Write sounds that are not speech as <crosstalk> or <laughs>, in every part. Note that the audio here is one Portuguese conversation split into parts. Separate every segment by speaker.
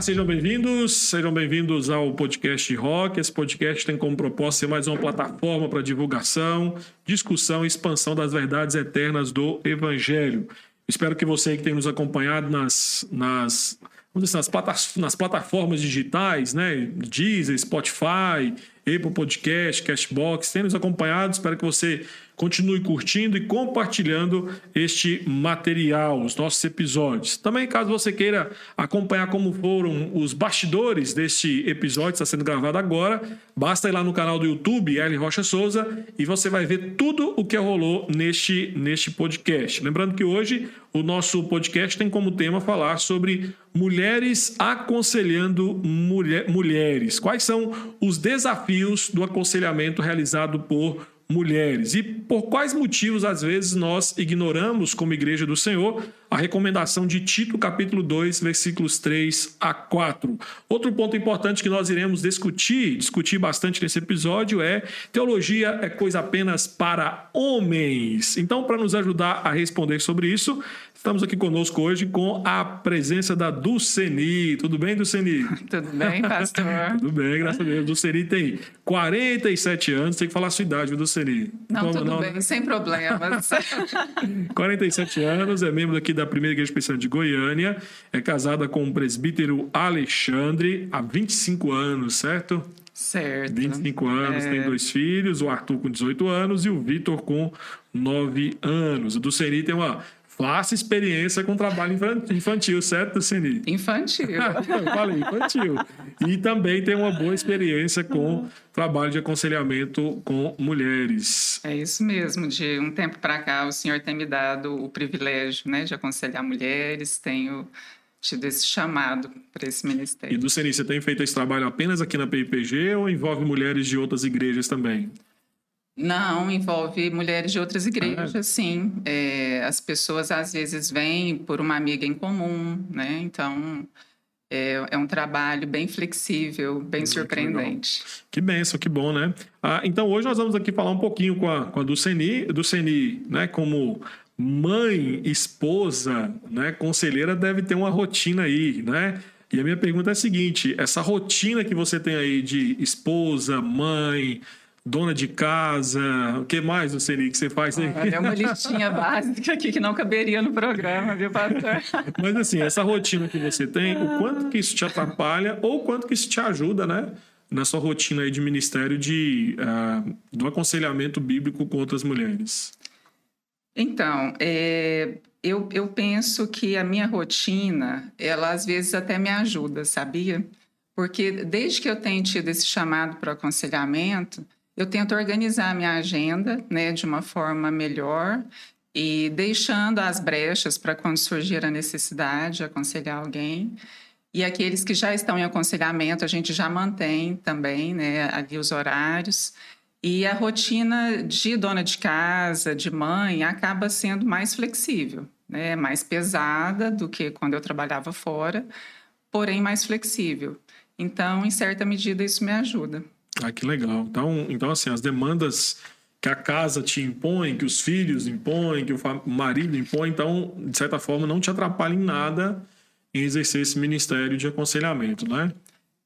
Speaker 1: Sejam bem-vindos, sejam bem-vindos ao podcast Rock. Esse podcast tem como propósito ser mais uma plataforma para divulgação, discussão e expansão das verdades eternas do Evangelho. Espero que você que tem nos acompanhado nas, nas, dizer, nas, nas plataformas digitais, né? Deezer, Spotify, Apple Podcast, Cashbox, tenha nos acompanhado. Espero que você Continue curtindo e compartilhando este material, os nossos episódios. Também, caso você queira acompanhar como foram os bastidores deste episódio, está sendo gravado agora, basta ir lá no canal do YouTube, L. Rocha Souza, e você vai ver tudo o que rolou neste, neste podcast. Lembrando que hoje o nosso podcast tem como tema falar sobre mulheres aconselhando mulher, mulheres. Quais são os desafios do aconselhamento realizado por mulheres. E por quais motivos, às vezes, nós ignoramos, como Igreja do Senhor, a recomendação de Tito, capítulo 2, versículos 3 a 4. Outro ponto importante que nós iremos discutir, discutir bastante nesse episódio é teologia é coisa apenas para homens. Então, para nos ajudar a responder sobre isso, Estamos aqui conosco hoje com a presença da Dulceni. Tudo bem, Dulceni? <laughs>
Speaker 2: Tudo bem, pastor?
Speaker 1: tudo bem, graças a Deus. Dulceni tem 47 anos, tem que falar a sua idade, viu, Dulceni?
Speaker 2: Não, Como, tudo não? bem, sem problemas. <laughs>
Speaker 1: 47 anos, é membro aqui da Primeira Igreja Especial de Goiânia, é casada com o presbítero Alexandre há 25 anos, certo?
Speaker 2: Certo.
Speaker 1: 25 anos, é... tem dois filhos, o Arthur com 18 anos e o Vitor com 9 anos. O Dulceni tem uma Faça experiência com trabalho infantil, certo, Cini?
Speaker 2: Infantil. <laughs>
Speaker 1: Eu falei infantil. E também tem uma boa experiência com trabalho de aconselhamento com mulheres.
Speaker 2: É isso mesmo. De um tempo para cá, o senhor tem me dado o privilégio né, de aconselhar mulheres. Tenho tido esse chamado para esse ministério.
Speaker 1: E do Ceni, você tem feito esse trabalho apenas aqui na PIPG ou envolve mulheres de outras igrejas também?
Speaker 2: Não, envolve mulheres de outras igrejas, ah, sim. É, as pessoas às vezes vêm por uma amiga em comum, né? Então é, é um trabalho bem flexível, bem surpreendente.
Speaker 1: Que, que benção, que bom, né? Ah, então hoje nós vamos aqui falar um pouquinho com a, com a Duceni, Duceni, né? Como mãe, esposa, né? Conselheira deve ter uma rotina aí, né? E a minha pergunta é a seguinte: essa rotina que você tem aí de esposa, mãe, dona de casa, o que mais, Luceni, que você faz aí?
Speaker 2: é uma listinha <laughs> básica aqui que não caberia no programa, viu, pastor?
Speaker 1: Mas assim, essa rotina que você tem, o quanto que isso te atrapalha ou quanto que isso te ajuda, né? Na sua rotina aí de ministério de, uh, do aconselhamento bíblico com outras mulheres.
Speaker 2: Então, é, eu, eu penso que a minha rotina, ela às vezes até me ajuda, sabia? Porque desde que eu tenho tido esse chamado para aconselhamento, eu tento organizar a minha agenda né, de uma forma melhor e deixando as brechas para quando surgir a necessidade de aconselhar alguém. E aqueles que já estão em aconselhamento, a gente já mantém também né, ali os horários. E a rotina de dona de casa, de mãe, acaba sendo mais flexível, né? mais pesada do que quando eu trabalhava fora, porém mais flexível. Então, em certa medida, isso me ajuda.
Speaker 1: Ah, que legal. Então, então assim, as demandas que a casa te impõe, que os filhos impõem, que o marido impõe, então, de certa forma, não te atrapalha em nada em exercer esse ministério de aconselhamento, né?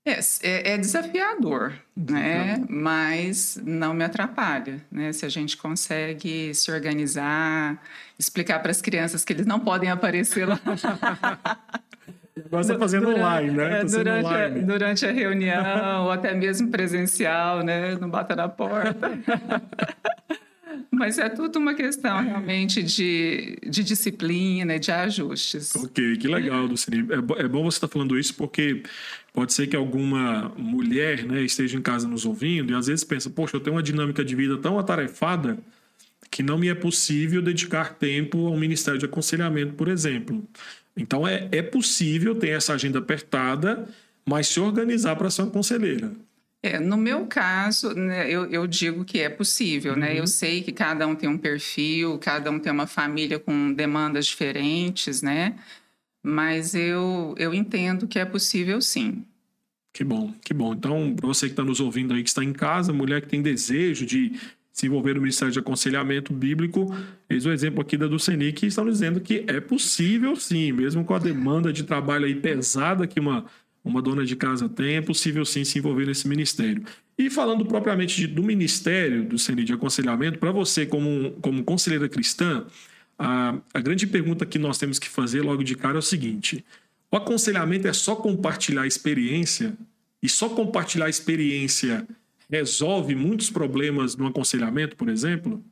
Speaker 2: É, é, é desafiador, né? Mas não me atrapalha, né? Se a gente consegue se organizar, explicar para as crianças que eles não podem aparecer lá. <laughs>
Speaker 1: Agora está fazendo durante, online, né?
Speaker 2: É, durante, online. A, durante a reunião, ou até mesmo presencial, né? Não bata na porta. <laughs> Mas é tudo uma questão realmente de, de disciplina, de ajustes.
Speaker 1: Ok, que legal, Lucine. É, é bom você estar falando isso porque pode ser que alguma mulher né, esteja em casa nos ouvindo e às vezes pensa, poxa, eu tenho uma dinâmica de vida tão atarefada que não me é possível dedicar tempo ao ministério de aconselhamento, por exemplo. Então é, é possível ter essa agenda apertada, mas se organizar para ser uma conselheira.
Speaker 2: É, no meu caso, né, eu, eu, digo que é possível, uhum. né? Eu sei que cada um tem um perfil, cada um tem uma família com demandas diferentes, né? Mas eu, eu entendo que é possível sim.
Speaker 1: Que bom, que bom. Então, para você que está nos ouvindo aí, que está em casa, mulher que tem desejo de se envolver no Ministério de Aconselhamento Bíblico. Eis o exemplo aqui da Duceni, que estão dizendo que é possível sim, mesmo com a demanda de trabalho aí pesada que uma uma dona de casa tem, é possível sim se envolver nesse ministério. E falando propriamente de, do ministério do CNI de aconselhamento, para você, como, como conselheira cristã, a, a grande pergunta que nós temos que fazer logo de cara é o seguinte: o aconselhamento é só compartilhar experiência? E só compartilhar experiência resolve muitos problemas no aconselhamento, por exemplo?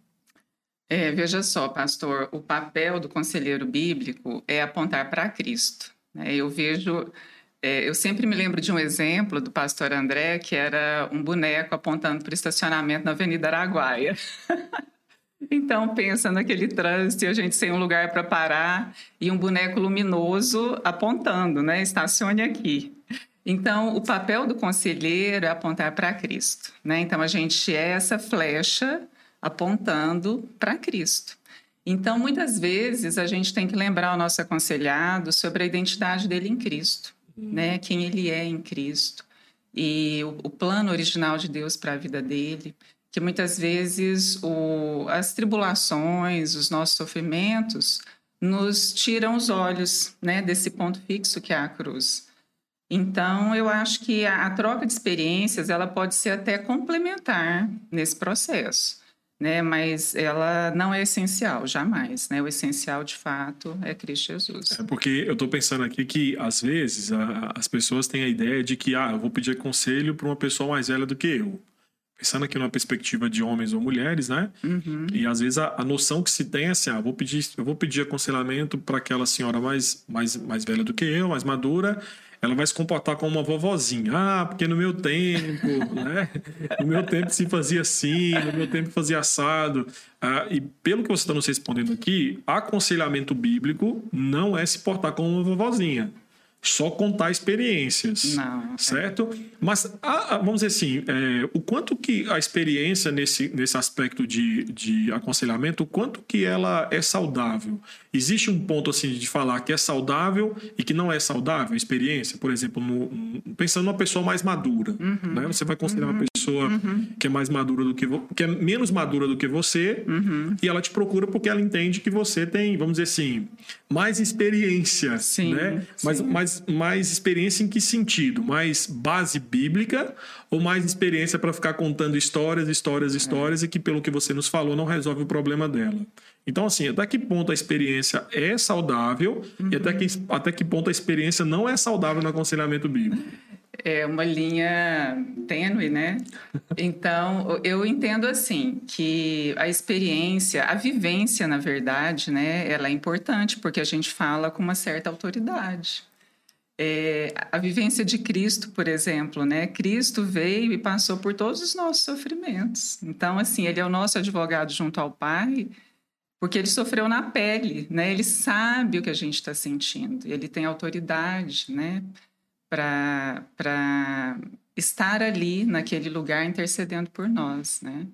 Speaker 2: É, veja só, pastor, o papel do conselheiro bíblico é apontar para Cristo. Né? Eu vejo, é, eu sempre me lembro de um exemplo do pastor André, que era um boneco apontando para o estacionamento na Avenida Araguaia. <laughs> então, pensa naquele trânsito, a gente sem um lugar para parar e um boneco luminoso apontando, né? Estacione aqui. Então, o papel do conselheiro é apontar para Cristo, né? Então, a gente é essa flecha apontando para Cristo. Então, muitas vezes, a gente tem que lembrar o nosso aconselhado sobre a identidade dele em Cristo, né? quem ele é em Cristo, e o, o plano original de Deus para a vida dele, que muitas vezes o, as tribulações, os nossos sofrimentos, nos tiram os olhos né, desse ponto fixo que é a cruz. Então, eu acho que a, a troca de experiências ela pode ser até complementar nesse processo né? Mas ela não é essencial, jamais, né? O essencial, de fato, é Cristo Jesus.
Speaker 1: É porque eu estou pensando aqui que, às vezes, a, as pessoas têm a ideia de que, ah, eu vou pedir conselho para uma pessoa mais velha do que eu. Pensando aqui numa perspectiva de homens ou mulheres, né? Uhum. E às vezes a, a, noção que se tem é assim, ah, vou pedir, eu vou pedir aconselhamento para aquela senhora mais, mais, mais velha do que eu, mais madura, ela vai se comportar como uma vovozinha. Ah, porque no meu tempo, <laughs> né? No meu tempo se fazia assim, no meu tempo fazia assado. Ah, e pelo que você está nos respondendo aqui, aconselhamento bíblico não é se portar como uma vovozinha só contar experiências,
Speaker 2: Não,
Speaker 1: certo? É. Mas a, a, vamos dizer assim, é, o quanto que a experiência nesse, nesse aspecto de, de aconselhamento, o quanto que ela é saudável? Existe um ponto assim de falar que é saudável e que não é saudável a experiência, por exemplo, no, pensando numa pessoa mais madura, uhum. né? Você vai considerar uhum. uma pessoa uhum. que é mais madura do que que é menos madura do que você uhum. e ela te procura porque ela entende que você tem, vamos dizer assim, mais experiência,
Speaker 2: sim,
Speaker 1: né?
Speaker 2: Sim.
Speaker 1: Mas mais mais, experiência em que sentido? Mais base bíblica ou mais experiência para ficar contando histórias, histórias, histórias é. e que, pelo que você nos falou, não resolve o problema dela? Então, assim, até que ponto a experiência é saudável uhum. e até que, até que ponto a experiência não é saudável no aconselhamento bíblico?
Speaker 2: é uma linha tênue, né? Então, eu entendo assim que a experiência, a vivência, na verdade, né, ela é importante porque a gente fala com uma certa autoridade. É, a vivência de Cristo, por exemplo, né? Cristo veio e passou por todos os nossos sofrimentos. Então, assim, ele é o nosso advogado junto ao Pai, porque ele sofreu na pele, né? Ele sabe o que a gente está sentindo. Ele tem autoridade, né? Para estar ali naquele lugar intercedendo por nós, né?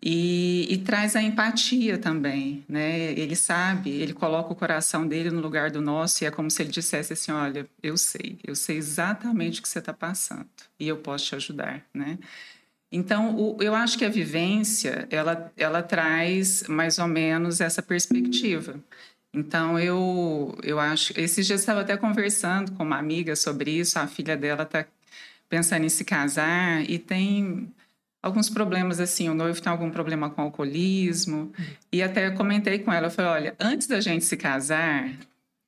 Speaker 2: E, e, traz a empatia também, né? Ele sabe, ele coloca o coração dele no lugar do nosso e é como se ele dissesse assim, olha, eu sei, eu sei exatamente o que você está passando e eu posso te ajudar, né? Então, o, eu acho que a vivência, ela, ela traz mais ou menos essa perspectiva. Então, eu, eu acho... Esses dias eu estava até conversando com uma amiga sobre isso, a filha dela está pensando em se casar e tem alguns problemas assim, o noivo tem algum problema com alcoolismo. E até comentei com ela, eu falei, olha, antes da gente se casar,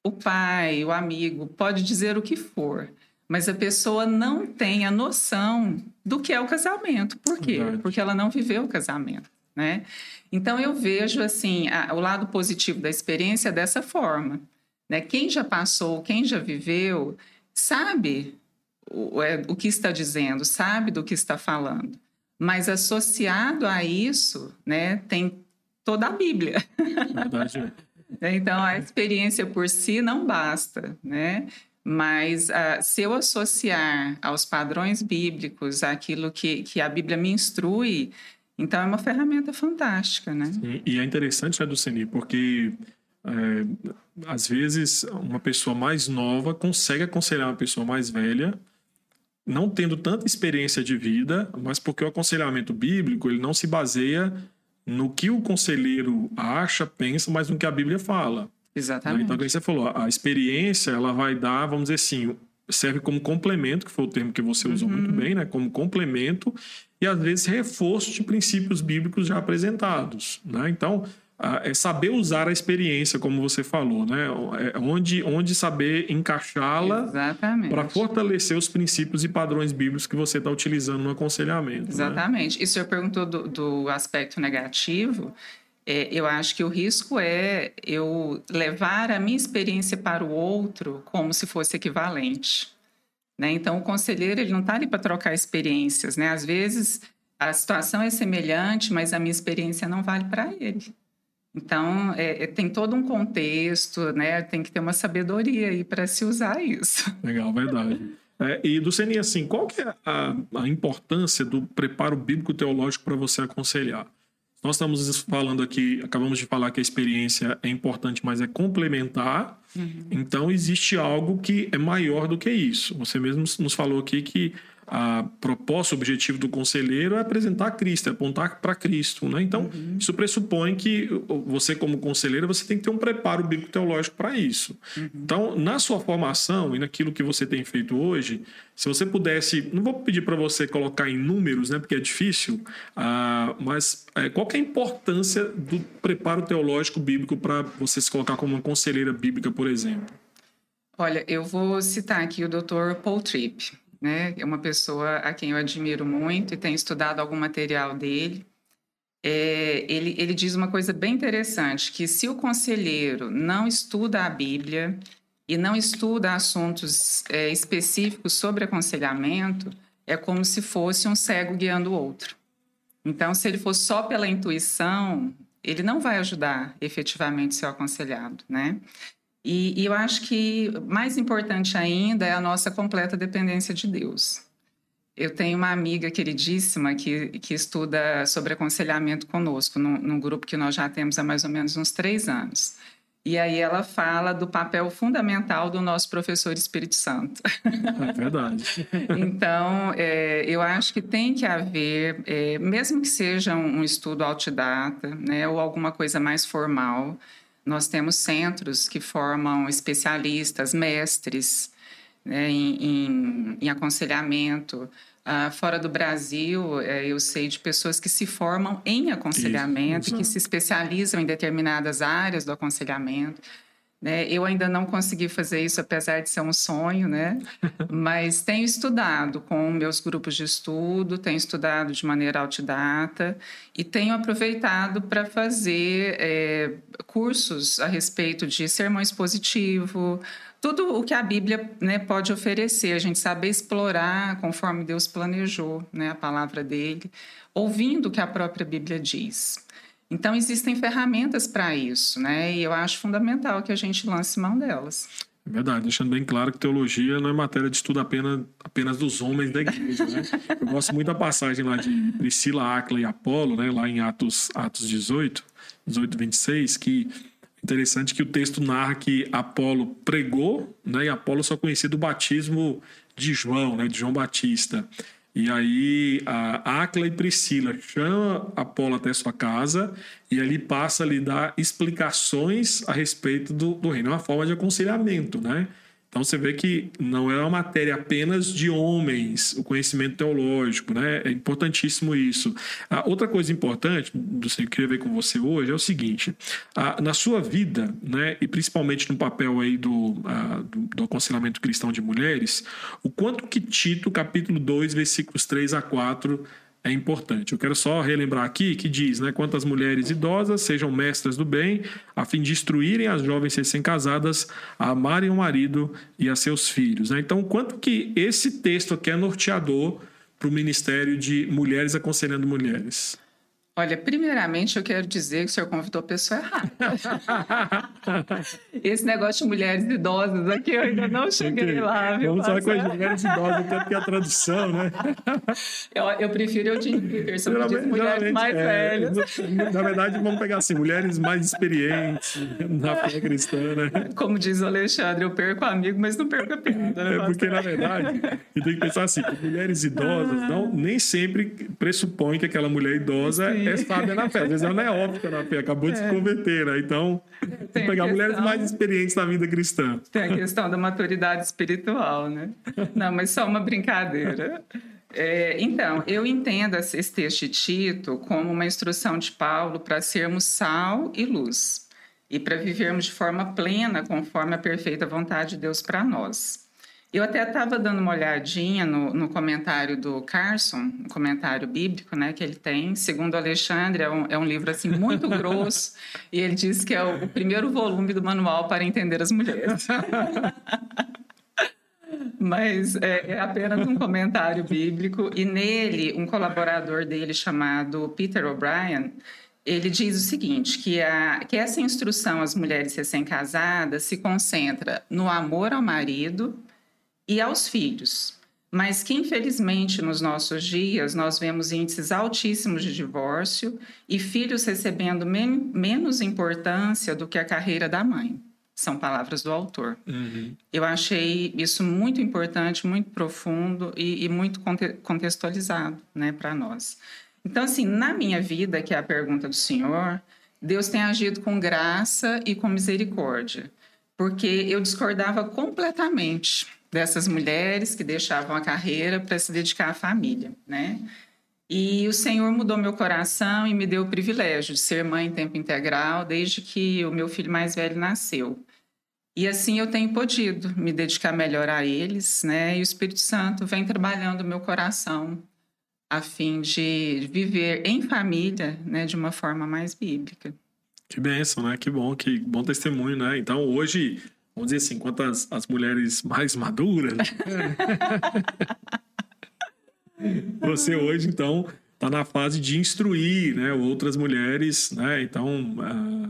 Speaker 2: o pai, o amigo pode dizer o que for, mas a pessoa não tem a noção do que é o casamento. Por quê? Verdade. Porque ela não viveu o casamento, né? Então eu vejo assim, a, o lado positivo da experiência dessa forma, né? Quem já passou, quem já viveu, sabe o, é, o que está dizendo, sabe do que está falando. Mas associado a isso, né, tem toda a Bíblia. Verdade. <laughs> então, a experiência por si não basta, né? Mas uh, se eu associar aos padrões bíblicos aquilo que, que a Bíblia me instrui, então é uma ferramenta fantástica, né?
Speaker 1: Sim, e é interessante, né, Duceni, porque é, às vezes uma pessoa mais nova consegue aconselhar uma pessoa mais velha não tendo tanta experiência de vida, mas porque o aconselhamento bíblico ele não se baseia no que o conselheiro acha, pensa, mas no que a Bíblia fala.
Speaker 2: Exatamente.
Speaker 1: Então, como você falou, a experiência ela vai dar, vamos dizer assim, serve como complemento, que foi o termo que você usou uhum. muito bem, né? Como complemento e às vezes reforço de princípios bíblicos já apresentados, né? Então, é saber usar a experiência, como você falou, né? É onde, onde saber encaixá-la para fortalecer os princípios e padrões bíblicos que você está utilizando no aconselhamento. Né?
Speaker 2: Exatamente. Né? E o senhor perguntou do, do aspecto negativo. É, eu acho que o risco é eu levar a minha experiência para o outro como se fosse equivalente. Né? Então, o conselheiro ele não está ali para trocar experiências. Né? Às vezes, a situação é semelhante, mas a minha experiência não vale para ele. Então, é, é, tem todo um contexto, né? Tem que ter uma sabedoria aí para se usar isso. <laughs>
Speaker 1: Legal, verdade. É, e do CNI, assim, qual que é a, a importância do preparo bíblico teológico para você aconselhar? Nós estamos falando aqui, acabamos de falar que a experiência é importante, mas é complementar. Uhum. Então, existe algo que é maior do que isso. Você mesmo nos falou aqui que a proposta, o objetivo do conselheiro é apresentar Cristo, é apontar para Cristo. Né? Então, uhum. isso pressupõe que você, como conselheiro, você tem que ter um preparo bíblico teológico para isso. Uhum. Então, na sua formação e naquilo que você tem feito hoje, se você pudesse, não vou pedir para você colocar em números, né, porque é difícil, uh, mas é, qual é a importância do preparo teológico bíblico para você se colocar como uma conselheira bíblica, por exemplo?
Speaker 2: Olha, eu vou citar aqui o Dr. Paul Tripp né? É uma pessoa a quem eu admiro muito e tenho estudado algum material dele. É, ele, ele diz uma coisa bem interessante, que se o conselheiro não estuda a Bíblia e não estuda assuntos é, específicos sobre aconselhamento, é como se fosse um cego guiando o outro. Então, se ele for só pela intuição, ele não vai ajudar efetivamente seu aconselhado, né? E, e, eu acho que mais importante ainda é a nossa completa dependência de Deus. Eu tenho uma amiga queridíssima que, que estuda sobre aconselhamento conosco, num, num grupo que nós já temos há mais ou menos uns três anos. E aí ela fala do papel fundamental do nosso professor Espírito Santo.
Speaker 1: É verdade. <laughs>
Speaker 2: então, é, eu acho que tem que haver, é, mesmo que seja um, um estudo autodidata, né, ou alguma coisa mais formal, nós temos centros que formam especialistas, mestres né, em, em, em, aconselhamento. Uh, fora do Brasil, eh, eu sei de pessoas que se formam em aconselhamento, Isso, que se especializam em determinadas áreas do aconselhamento. Né? Eu ainda não consegui fazer isso, apesar de ser um sonho, né? <laughs> mas tenho estudado com meus grupos de estudo, tenho estudado de maneira autodidata e tenho aproveitado para fazer é, cursos a respeito de sermão expositivo, tudo o que a Bíblia né, pode oferecer, a gente saber explorar conforme Deus planejou né, a palavra dele, ouvindo o que a própria Bíblia diz. Então, existem ferramentas para isso, né? E eu acho fundamental que a gente lance mão delas.
Speaker 1: É verdade, deixando bem claro que teologia não é matéria de estudo apenas, apenas dos homens da igreja, né? Eu gosto muito da passagem lá de Priscila, Acla e Apolo, né? Lá em Atos, Atos 18, 18, 26, que interessante que o texto narra que Apolo pregou, né? E Apolo só conhecia do batismo de João, né? De João Batista. E aí a Acla e Priscila chama Apolo até sua casa e ali passa a lhe dar explicações a respeito do, do reino. É uma forma de aconselhamento, né? Então você vê que não é uma matéria apenas de homens, o conhecimento teológico, né? É importantíssimo isso. A outra coisa importante, do que eu queria ver com você hoje, é o seguinte: a, na sua vida, né, e principalmente no papel aí do, a, do, do, aconselhamento cristão de mulheres, o quanto que Tito, capítulo 2, versículos 3 a 4, é importante. Eu quero só relembrar aqui que diz, né, quantas mulheres idosas sejam mestras do bem, a fim de instruírem as jovens recém-casadas a amarem o marido e a seus filhos. Né? Então, quanto que esse texto aqui é norteador para o ministério de mulheres aconselhando mulheres?
Speaker 2: Olha, primeiramente eu quero dizer que o senhor convidou a pessoa errada. <laughs> Esse negócio de mulheres idosas aqui eu ainda não cheguei lá.
Speaker 1: Vamos falar com as mulheres idosas, até porque a tradução, né? <laughs>
Speaker 2: Eu, eu prefiro o Jim Peterson, que mulheres mais é, velhas.
Speaker 1: Na verdade, vamos pegar assim, mulheres mais experientes na fé cristã, né?
Speaker 2: Como diz o Alexandre, eu perco amigo, mas não perco a piada.
Speaker 1: Né, é porque, na verdade, a tem que pensar assim, mulheres idosas não, nem sempre pressupõe que aquela mulher idosa é sábia na fé, às vezes é neófita na fé, acabou de se é. converter, né? Então, tem pegar questão, mulheres mais experientes na vida cristã.
Speaker 2: Tem a questão da maturidade espiritual, né? Não, mas só uma brincadeira. É, então, eu entendo esse texto de Tito como uma instrução de Paulo para sermos sal e luz e para vivermos de forma plena conforme a perfeita vontade de Deus para nós. Eu até estava dando uma olhadinha no, no, comentário do Carson, um comentário bíblico, né, que ele tem. Segundo Alexandre, é um, é um livro assim muito <laughs> grosso e ele diz que é o, o primeiro volume do manual para entender as mulheres. <laughs> Mas é, é, apenas um comentário bíblico e nele um colaborador dele chamado Peter O'Brien ele diz o seguinte, que, a, que essa instrução às mulheres recém-casadas se concentra no amor ao marido e aos filhos, mas que infelizmente nos nossos dias nós vemos índices altíssimos de divórcio e filhos recebendo men menos importância do que a carreira da mãe. São palavras do autor. Uhum. Eu achei isso muito importante, muito profundo e, e muito contextualizado né, para nós. Então, assim, na minha vida, que é a pergunta do Senhor, Deus tem agido com graça e com misericórdia, porque eu discordava completamente dessas mulheres que deixavam a carreira para se dedicar à família, né? E o Senhor mudou meu coração e me deu o privilégio de ser mãe em tempo integral desde que o meu filho mais velho nasceu. E assim eu tenho podido me dedicar melhor a eles, né? E o Espírito Santo vem trabalhando o meu coração a fim de viver em família, né, de uma forma mais bíblica.
Speaker 1: Que bênção, né? Que bom, que bom testemunho, né? Então, hoje, vamos dizer assim, quanto as, as mulheres mais maduras, <laughs> você hoje, então, está na fase de instruir, né, outras mulheres, né? Então,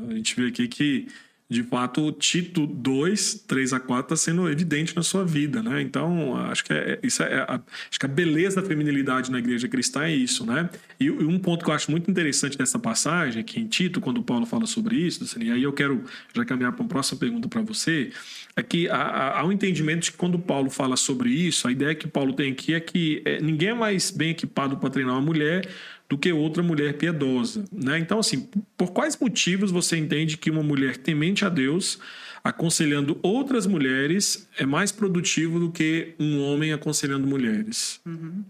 Speaker 1: a gente vê aqui que de fato, Tito 2, 3 a 4 está sendo evidente na sua vida, né? Então, acho que, é, isso é, a, acho que a beleza da feminilidade na igreja cristã é isso, né? E, e, um ponto que eu acho muito interessante dessa passagem, aqui em Tito, quando Paulo fala sobre isso, assim, e aí eu quero já caminhar para uma próxima pergunta para você, é que há, há, um entendimento de que quando Paulo fala sobre isso, a ideia que Paulo tem aqui é que é, ninguém é mais bem equipado para treinar uma mulher do que outra mulher piedosa. Né? Então, assim, por quais motivos você entende que uma mulher temente a Deus, aconselhando outras mulheres, é mais produtivo do que um homem aconselhando mulheres?
Speaker 2: Uhum.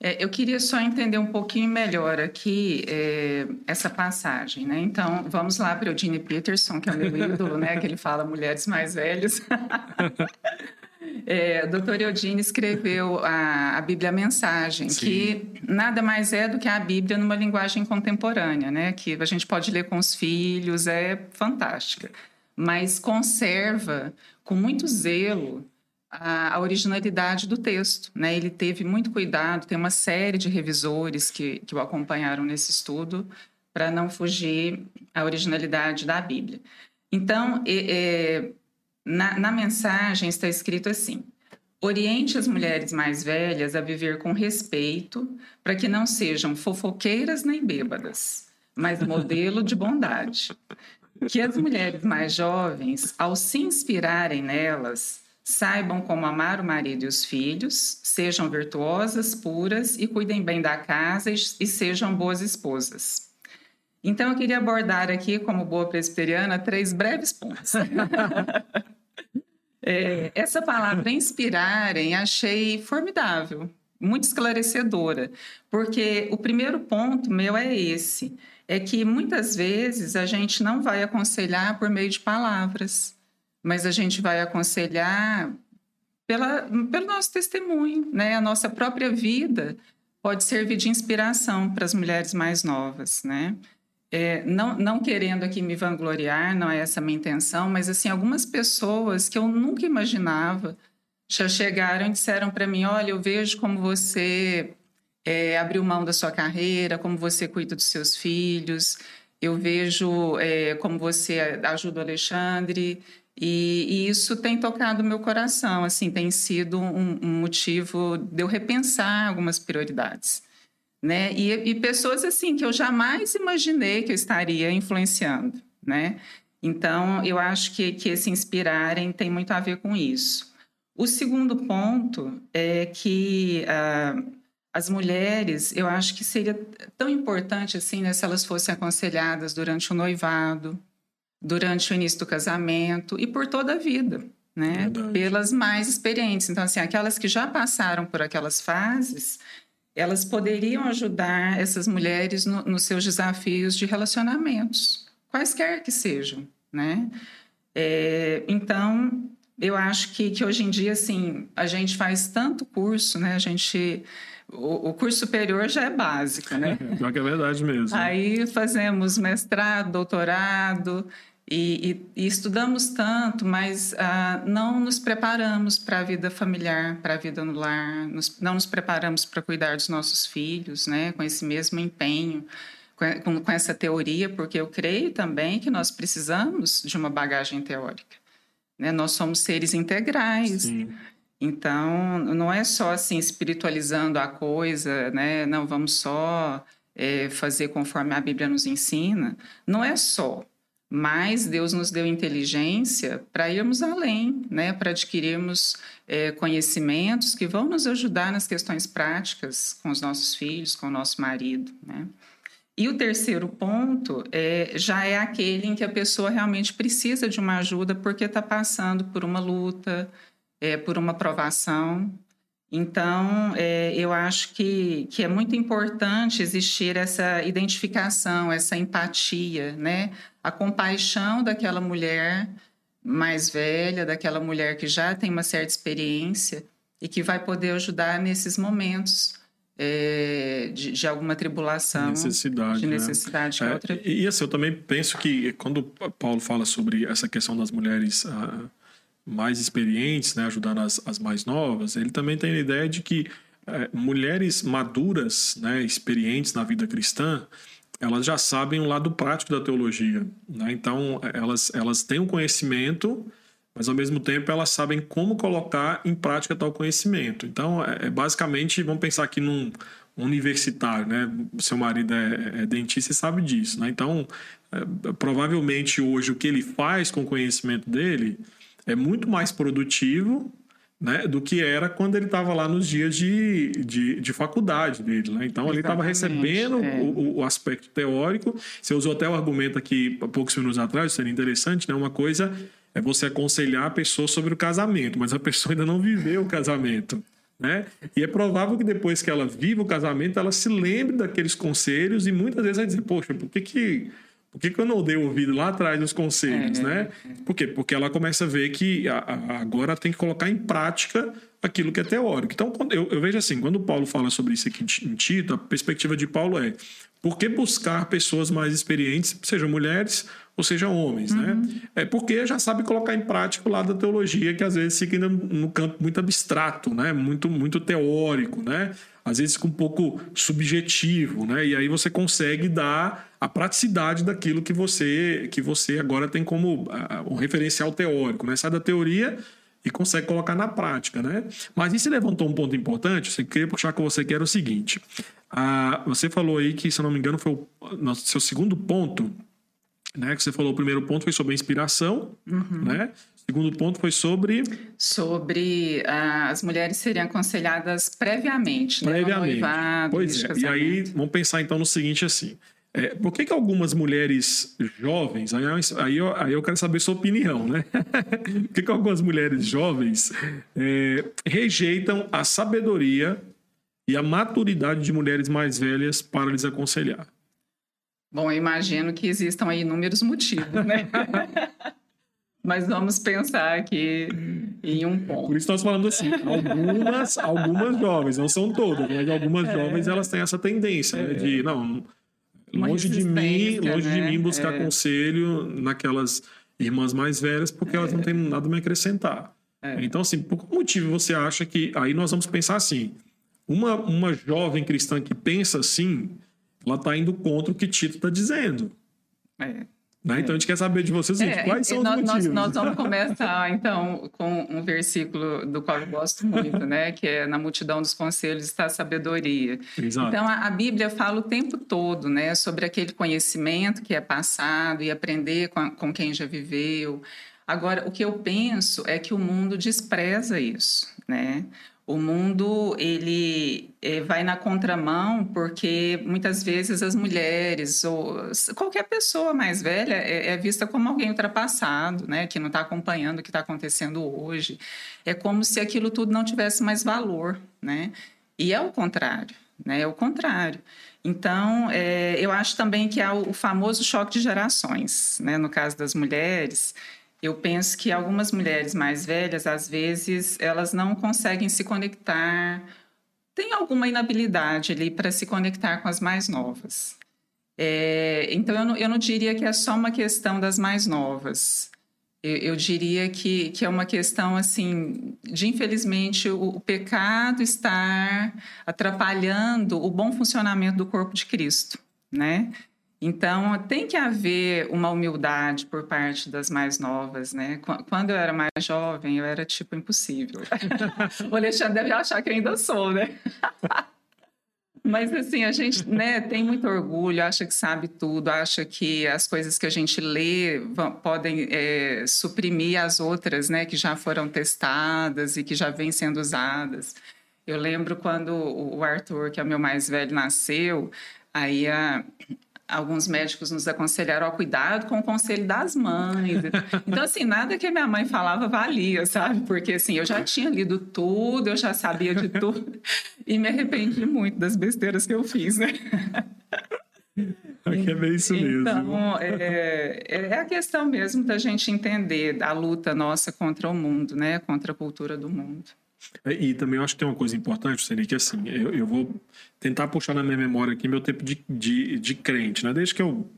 Speaker 2: É, eu queria só entender um pouquinho melhor aqui é, essa passagem, né? Então, vamos lá para o Eugene Peterson, que é o meu ídolo, né? Que ele fala mulheres mais velhas. <laughs> É, Dr. Eudine escreveu a, a Bíblia Mensagem, Sim. que nada mais é do que a Bíblia numa linguagem contemporânea, né? Que a gente pode ler com os filhos, é fantástica. Mas conserva com muito zelo a, originalidade do texto, né? Ele teve muito cuidado, tem uma série de revisores que, que o acompanharam nesse estudo para não fugir à originalidade da Bíblia. Então, é, na, na mensagem está escrito assim: Oriente as mulheres mais velhas a viver com respeito, para que não sejam fofoqueiras nem bêbadas, mas modelo de bondade. Que as mulheres mais jovens, ao se inspirarem nelas, saibam como amar o marido e os filhos, sejam virtuosas, puras e cuidem bem da casa e, e sejam boas esposas. Então, eu queria abordar aqui, como boa presbiteriana, três breves pontos. <laughs> é, essa palavra inspirarem achei formidável, muito esclarecedora, porque o primeiro ponto meu é esse: é que muitas vezes a gente não vai aconselhar por meio de palavras, mas a gente vai aconselhar pela, pelo nosso testemunho, né? A nossa própria vida pode servir de inspiração para as mulheres mais novas, né? É, não, não querendo aqui me vangloriar, não é essa a minha intenção, mas assim algumas pessoas que eu nunca imaginava já chegaram e disseram para mim: olha, eu vejo como você é, abriu mão da sua carreira, como você cuida dos seus filhos, eu vejo é, como você ajuda o Alexandre. E, e, isso tem tocado o meu coração, assim, tem sido um, um motivo de eu repensar algumas prioridades né? E, e, pessoas assim que eu jamais imaginei que eu estaria influenciando, né? Então, eu acho que, que esse inspirarem tem muito a ver com isso. O segundo ponto é que ah, as mulheres, eu acho que seria tão importante assim, né, se elas fossem aconselhadas durante o noivado, durante o início do casamento e por toda a vida, né? Verdade. Pelas mais experientes. Então, assim, aquelas que já passaram por aquelas fases, elas poderiam ajudar essas mulheres no, nos seus desafios de relacionamentos, quaisquer que sejam, né? É, então, eu acho que, que hoje em dia, assim, a gente faz tanto curso, né? A gente o, o, curso superior já é básico, né? <laughs>
Speaker 1: Pior que é verdade mesmo.
Speaker 2: Aí fazemos mestrado, doutorado e, e, e estudamos tanto, mas ah, não nos preparamos para a vida familiar, para a vida no lar, nos, não nos preparamos para cuidar dos nossos filhos, né? Com esse mesmo empenho, com, com essa teoria, porque eu creio também que nós precisamos de uma bagagem teórica. Né? Nós somos seres integrais. Sim. Então, não é só assim espiritualizando a coisa, né? Não vamos só é, fazer conforme a Bíblia nos ensina. Não é só, mas Deus nos deu inteligência para irmos além, né? Para adquirirmos é, conhecimentos que vão nos ajudar nas questões práticas com os nossos filhos, com o nosso marido, né? E o terceiro ponto é, já é aquele em que a pessoa realmente precisa de uma ajuda porque está passando por uma luta, é, por uma provação. Então, é, eu acho que, que é muito importante existir essa identificação, essa empatia, né? A compaixão daquela mulher mais velha, daquela mulher que já tem uma certa experiência e que vai poder ajudar nesses momentos é, de, de, alguma tribulação,
Speaker 1: necessidade,
Speaker 2: de necessidade.
Speaker 1: Né? É, outra... e, e, assim, eu também penso que quando Paulo fala sobre essa questão das mulheres... Ah, mais experientes, né, ajudando as, as mais novas, ele também tem a ideia de que é, mulheres maduras, né, experientes na vida cristã, elas já sabem o lado prático da teologia. Né? Então, elas, elas têm um conhecimento, mas ao mesmo tempo elas sabem como colocar em prática tal conhecimento. Então, é, é basicamente, vamos pensar aqui num universitário, né? Seu marido é, é dentista e sabe disso, né? Então, é, provavelmente hoje o que ele faz com o conhecimento dele é muito mais produtivo né, do que era quando ele estava lá nos dias de, de, de faculdade dele. Né? Então, ele estava recebendo é. o, o, aspecto teórico. Você usou até o argumento aqui, poucos minutos atrás, seria interessante, né? uma coisa é você aconselhar a pessoa sobre o casamento, mas a pessoa ainda não viveu o casamento. Né? E é provável que depois que ela viva o casamento, ela se lembre daqueles conselhos e muitas vezes vai dizer, poxa, por que, que por que, que eu não dei ouvido lá atrás dos conselhos, é, né? É. Por quê? Porque ela começa a ver que a, a, agora tem que colocar em prática aquilo que é teórico. Então, eu, eu vejo assim, quando Paulo fala sobre isso aqui em Tito, a perspectiva de Paulo é por que buscar pessoas mais experientes, sejam mulheres ou sejam homens, né? uhum. né? É porque já sabe colocar em prática o lado da teologia que às vezes fica no campo muito abstrato, né? Muito muito teórico, né? Às vezes fica um pouco subjetivo, né? E aí você consegue dar a praticidade daquilo que você que você agora tem como um referencial teórico, né? Sai da teoria e consegue colocar na prática, né? Mas isso levantou um ponto importante, você queria puxar com você que era o seguinte. Uh, você falou aí que, se eu não me engano, foi o no, seu segundo ponto, né? Que você falou, o primeiro ponto foi sobre a inspiração, uhum. né? O segundo ponto foi sobre...
Speaker 2: Sobre uh, as mulheres seriam aconselhadas previamente,
Speaker 1: previamente. né? Noivado, pois é, e aí vamos pensar então no seguinte assim... É, por que, que algumas mulheres jovens, aí, aí, eu, aí eu quero saber sua opinião, né? <laughs> por que, que algumas mulheres jovens é, rejeitam a sabedoria e a maturidade de mulheres mais velhas para lhes aconselhar?
Speaker 2: Bom, eu imagino que existam aí inúmeros motivos, né? <laughs> Mas vamos pensar aqui em um ponto.
Speaker 1: Por isso nós falando assim, algumas, algumas jovens, não são todas, mas algumas é. jovens elas têm essa tendência né, de não longe de mim, longe né? de mim buscar é. conselho naquelas irmãs mais velhas, porque é. elas não têm nada a me acrescentar. É. Então, assim, por que motivo você acha que. Aí nós vamos pensar assim: uma, uma jovem cristã que pensa assim, ela está indo contra o que Tito está dizendo. É. Né? Então a gente quer saber de vocês é, quais são nós, os motivos.
Speaker 2: Nós, nós vamos <laughs> começar então com um versículo do qual eu gosto muito, né? que é na multidão dos conselhos está a sabedoria. Exato. Então a, a, Bíblia fala o tempo todo né? sobre aquele conhecimento que é passado e aprender com, a, com quem já viveu. Agora, o que eu penso é que o mundo despreza isso. Né? O mundo ele é, vai na contramão porque muitas vezes as mulheres ou qualquer pessoa mais velha é, é vista como alguém ultrapassado, né? Que não está acompanhando o que está acontecendo hoje. É como se aquilo tudo não tivesse mais valor, né? E é o contrário, né? É o contrário. Então, é, eu acho também que há o famoso choque de gerações, né? No caso das mulheres, eu penso que algumas mulheres mais velhas, às vezes, elas não conseguem se conectar, tem alguma inabilidade ali para se conectar com as mais novas. É, então, eu não, eu não, diria que é só uma questão das mais novas. Eu, eu diria que, que, é uma questão, assim, de, infelizmente, o, o pecado estar atrapalhando o bom funcionamento do corpo de Cristo, né? Então, tem que haver uma humildade por parte das mais novas, né? Quando eu era mais jovem, eu era tipo impossível. <laughs> o Alexandre deve achar que eu ainda sou, né? <laughs> Mas assim, a gente né, tem muito orgulho, acha que sabe tudo, acha que as coisas que a gente lê vão, podem é, suprimir as outras, né, que já foram testadas e que já vêm sendo usadas. Eu lembro quando o Arthur, que é o meu mais velho, nasceu, aí a, alguns médicos nos aconselharam ao cuidado com o conselho das mães. Então, assim, nada que a minha mãe falava valia, sabe? Porque, assim, eu já tinha lido tudo, eu já sabia de tudo e me arrependi muito das besteiras que eu fiz, né?
Speaker 1: Aqui é bem isso mesmo.
Speaker 2: Então, é, é a questão mesmo da gente entender a luta nossa contra o mundo, né? Contra a cultura do mundo.
Speaker 1: E também eu acho que tem uma coisa importante, Seri, que assim, eu, eu, vou tentar puxar na minha memória aqui meu tempo de, de, de crente, né? Desde que eu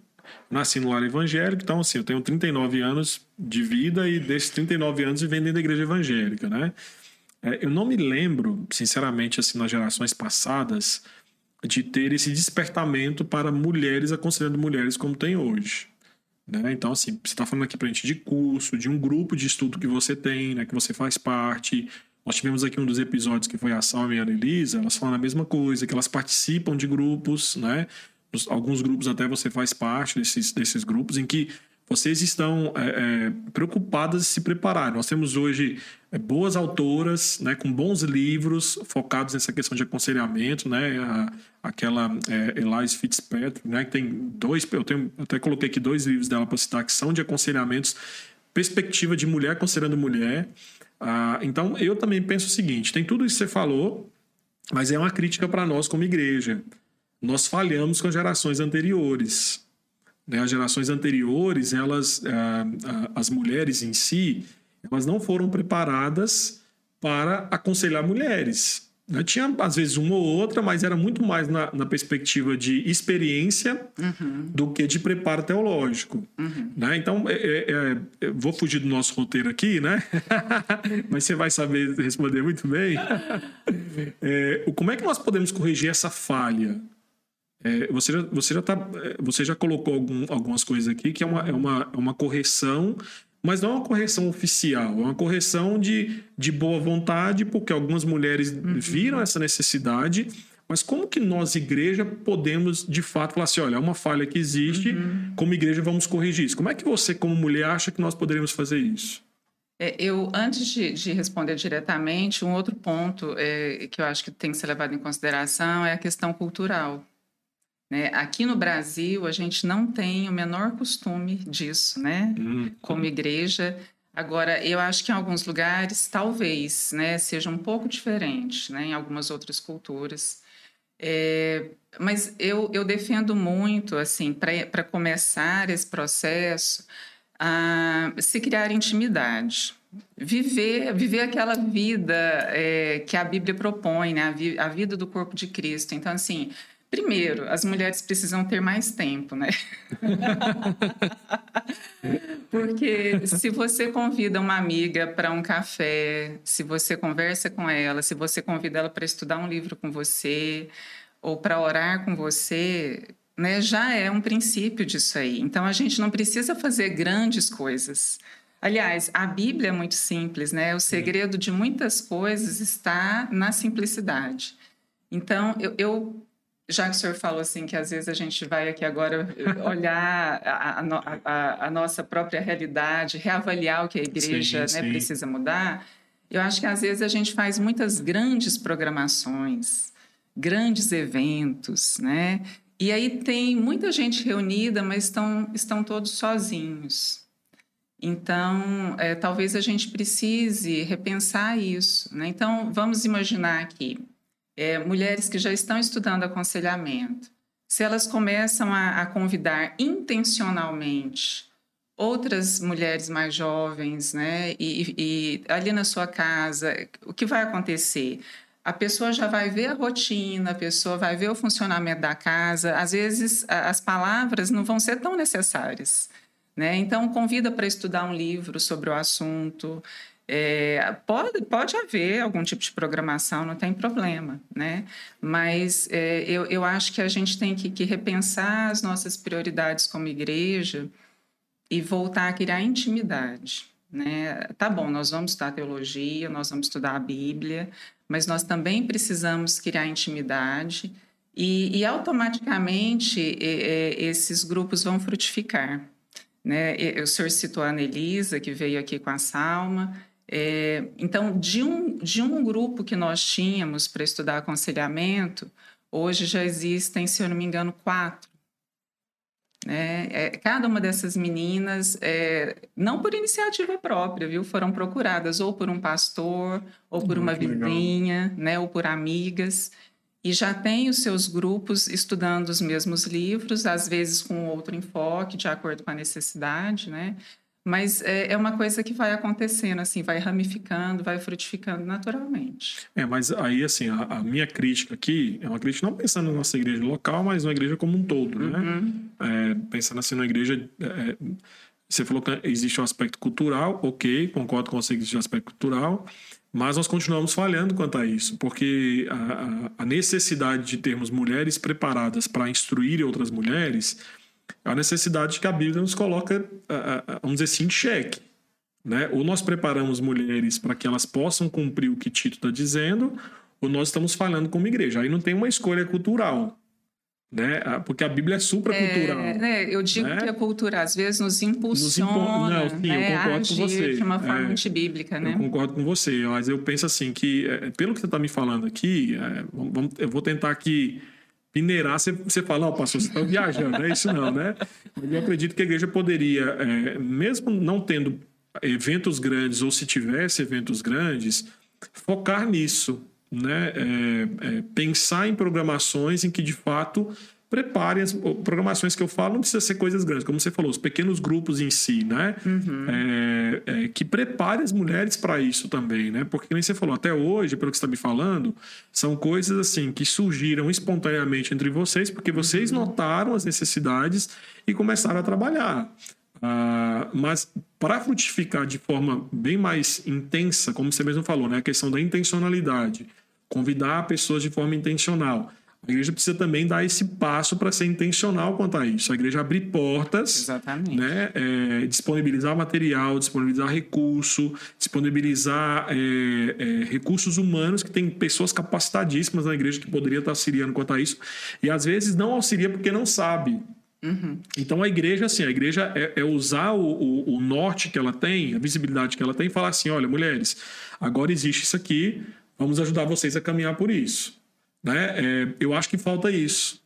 Speaker 1: nasci no lar evangélico, então assim, eu tenho 39 anos de vida e desses 39 anos vivendo dentro da igreja evangélica, né? É, eu não me lembro, sinceramente, assim, nas gerações passadas, de ter esse despertamento para mulheres aconselhando mulheres como tem hoje. Né? Então, assim, você está falando aqui para gente de curso, de um grupo de estudo que você tem, né, que você faz parte, nós tivemos aqui um dos episódios que foi a Salma e a Elisa, elas falam a mesma coisa, que elas participam de grupos, né? Alguns grupos até você faz parte desses, desses grupos em que vocês estão é, é, preocupadas em se preparar. Nós temos hoje é, boas autoras, né, com bons livros focados nessa questão de aconselhamento, né, a, aquela é, Elise Fitzpatrick, né, que tem dois, eu, tenho, até coloquei aqui dois livros dela para citar que são de aconselhamentos, perspectiva de mulher aconselhando mulher. Ah, então, eu também penso o seguinte: tem tudo isso que você falou, mas é uma crítica para nós como igreja. Nós falhamos com as gerações anteriores. Né? As gerações anteriores, elas, ah, ah, as mulheres em si, elas não foram preparadas para aconselhar mulheres. Né? Tinha, às vezes, uma ou outra, mas era muito mais na, na perspectiva de experiência uhum. do que de preparo teológico. Uhum. Né? Então, é, é, é, vou fugir do nosso roteiro aqui, né? <laughs> mas você vai saber responder muito bem. É, como é que nós podemos corrigir essa falha? É, você, já, você, já tá, é, você já colocou algum, algumas coisas aqui que é uma, é uma, é uma correção mas não é uma correção oficial, é uma correção de, de boa vontade, porque algumas mulheres uhum. viram essa necessidade. Mas como que nós, igreja, podemos de fato falar assim: olha, é uma falha que existe, uhum. como igreja vamos corrigir isso? Como é que você, como mulher, acha que nós poderíamos fazer isso?
Speaker 2: É, eu, antes de, de, responder diretamente, um outro ponto é, que eu acho que tem que ser levado em consideração é a questão cultural. Né? Aqui no Brasil, a gente não tem o menor costume disso, né? Uhum. Como igreja. Agora, eu acho que em alguns lugares, talvez, né, seja um pouco diferente, né, em algumas outras culturas. É, mas eu, eu defendo muito, assim, para começar esse processo, a se criar intimidade. Viver, viver aquela vida é, que a Bíblia propõe, né? a, vi, a vida do corpo de Cristo. Então, assim, Primeiro, as mulheres precisam ter mais tempo, né? <laughs> Porque se você convida uma amiga para um café, se você conversa com ela, se você convida ela para estudar um livro com você ou para orar com você, né, já é um princípio disso aí. Então a gente não precisa fazer grandes coisas. Aliás, a Bíblia é muito simples, né? O segredo de muitas coisas está na simplicidade. Então, eu, eu já que o senhor falou assim que às vezes a gente vai aqui agora olhar a, a, a, a nossa própria realidade, reavaliar o que a igreja sim, né, sim. precisa mudar, Eu acho que às vezes a gente faz muitas grandes programações, grandes eventos, né? E aí tem muita gente reunida, mas estão, estão todos sozinhos. Então, é, talvez a gente precise repensar isso. Né? Então, vamos imaginar aqui é, mulheres que já estão estudando aconselhamento. Se elas começam a, a convidar intencionalmente outras mulheres mais jovens, né? E, e, ali na sua casa, o que vai acontecer? A pessoa já vai ver a rotina, a pessoa vai ver o funcionamento da casa. Às vezes, as palavras não vão ser tão necessárias. Né? Então, convida para estudar um livro sobre o assunto. É, pode, pode haver algum tipo de programação, não tem problema, né? Mas é, eu, eu acho que a gente tem que, que repensar as nossas prioridades como igreja e voltar a criar intimidade. Né? Tá bom, nós vamos estudar teologia, nós vamos estudar a Bíblia, mas nós também precisamos criar intimidade e, e automaticamente esses grupos vão frutificar. Né? O senhor citou a Anelisa, que veio aqui com a Salma. É, então, de um, de um grupo que nós tínhamos para estudar aconselhamento, hoje já existem, se eu não me engano, quatro. Né? É, cada uma dessas meninas, é, não por iniciativa própria, viu, foram procuradas ou por um pastor, ou por uma vizinha, né, ou por amigas, e já tem os seus grupos estudando os mesmos livros, às vezes com outro enfoque, de acordo com a necessidade, né? Mas é, é, uma coisa que vai acontecendo, assim, vai ramificando, vai frutificando naturalmente.
Speaker 1: É, mas aí, assim, a, a minha crítica aqui é uma crítica não pensando na nossa igreja local, mas na igreja como um todo, né? Uhum. É, pensando assim na igreja... É, você falou que existe um aspecto cultural, ok, concordo com você que existe um aspecto cultural, mas nós continuamos falhando quanto a isso, porque a, a necessidade de termos mulheres preparadas para instruir outras mulheres a necessidade que a Bíblia nos coloca, vamos dizer assim, em xeque. Né? Ou nós preparamos mulheres para que elas possam cumprir o que Tito está dizendo, ou nós estamos falando como igreja. Aí não tem uma escolha cultural. Né? Porque a Bíblia é supracultural.
Speaker 2: É, né? Eu digo né? que a cultura às vezes nos impulsiona nos impo... Não, sim, né? eu concordo com você. de uma forma é, antibíblica. Né?
Speaker 1: Eu concordo com você, mas eu penso assim que, é, pelo que você está me falando aqui, é, eu vou tentar aqui peneirar, você, você fala, ó, oh, pastor, você está viajando, é isso não, né? Eu acredito que a igreja poderia, é, mesmo não tendo eventos grandes, ou se tivesse eventos grandes, focar nisso, né? É, é, pensar em programações em que, de fato, prepare as programações que eu falo, não precisa ser coisas grandes, como você falou, os pequenos grupos em si, né? Uhum. É, é, que prepare as mulheres para isso também, né? Porque nem você falou, até hoje, pelo que você está me falando, são coisas assim que surgiram espontaneamente entre vocês, porque vocês uhum. notaram as necessidades e começaram a trabalhar. Ah, mas para frutificar de forma bem mais intensa, como você mesmo falou, né? A questão da intencionalidade, convidar pessoas de forma intencional a igreja precisa também dar esse passo para ser intencional quanto a isso. A igreja abrir portas,
Speaker 2: Exatamente.
Speaker 1: Né, é, disponibilizar material, disponibilizar recurso, disponibilizar é, é, recursos humanos, que tem pessoas capacitadíssimas na igreja que poderia estar auxiliando quanto a isso, e às vezes não auxilia porque não sabe. Uhum. Então a igreja, assim, a igreja é, é usar o, o, o, norte que ela tem, a visibilidade que ela tem, e falar assim: olha, mulheres, agora existe isso aqui, vamos ajudar vocês a caminhar por isso. Né? É, eu acho que falta isso.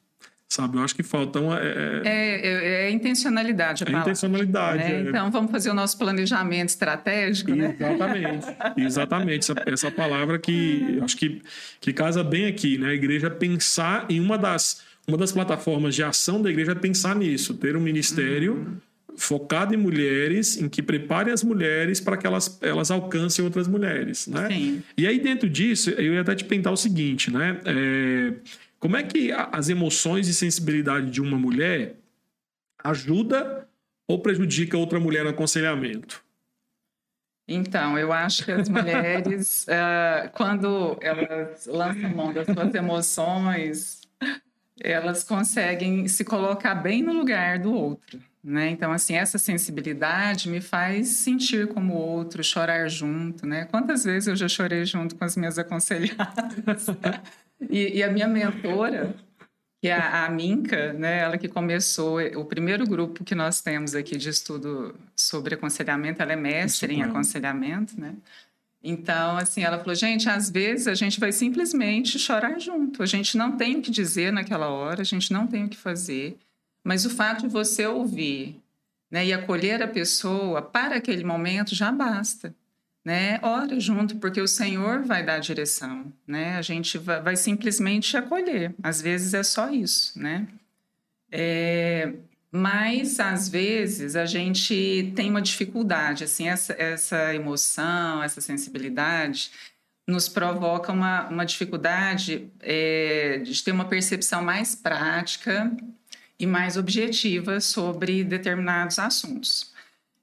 Speaker 1: Sabe, eu acho que falta uma.
Speaker 2: É, é, é, é intencionalidade.
Speaker 1: A é intencionalidade. Né?
Speaker 2: É. Então, vamos fazer o nosso planejamento estratégico,
Speaker 1: né? Exatamente. Exatamente. Essa, essa palavra que acho que, que casa bem aqui, né? A igreja pensar em uma das, uma das plataformas de ação da igreja é pensar nisso, ter um ministério. Uhum focado em mulheres, em que prepare as mulheres para que elas, elas alcancem outras mulheres, né? Sim. E aí dentro disso, eu ia até te perguntar o seguinte, né? É, como é que as emoções e sensibilidade de uma mulher ajuda ou prejudica outra mulher no aconselhamento?
Speaker 2: Então, eu acho que as mulheres, uh, <laughs> quando elas lançam mão das suas emoções, elas conseguem se colocar bem no lugar do outro. Né? Então, assim, essa sensibilidade me faz sentir como outro, chorar junto, né? Quantas vezes eu já chorei junto com as minhas <laughs> aconselhadas? e, e, a minha mentora, que é a, a Minka, né? Ela que começou o primeiro grupo que nós temos aqui de estudo sobre aconselhamento, ela é mestre em aconselhamento, né? Então, assim, ela falou, gente, às vezes a gente vai simplesmente chorar junto. A gente não tem o que dizer naquela hora, a gente não tem o que fazer. Mas o fato de você ouvir né, e acolher a pessoa para aquele momento já basta. Né? Ora junto, porque o Senhor vai dar a direção. Né? A gente vai, vai simplesmente acolher. Às vezes é só isso. Né? É, mas às vezes a gente tem uma dificuldade, assim, essa, essa emoção, essa sensibilidade nos provoca uma, uma dificuldade é, de ter uma percepção mais prática e mais objetiva sobre determinados assuntos.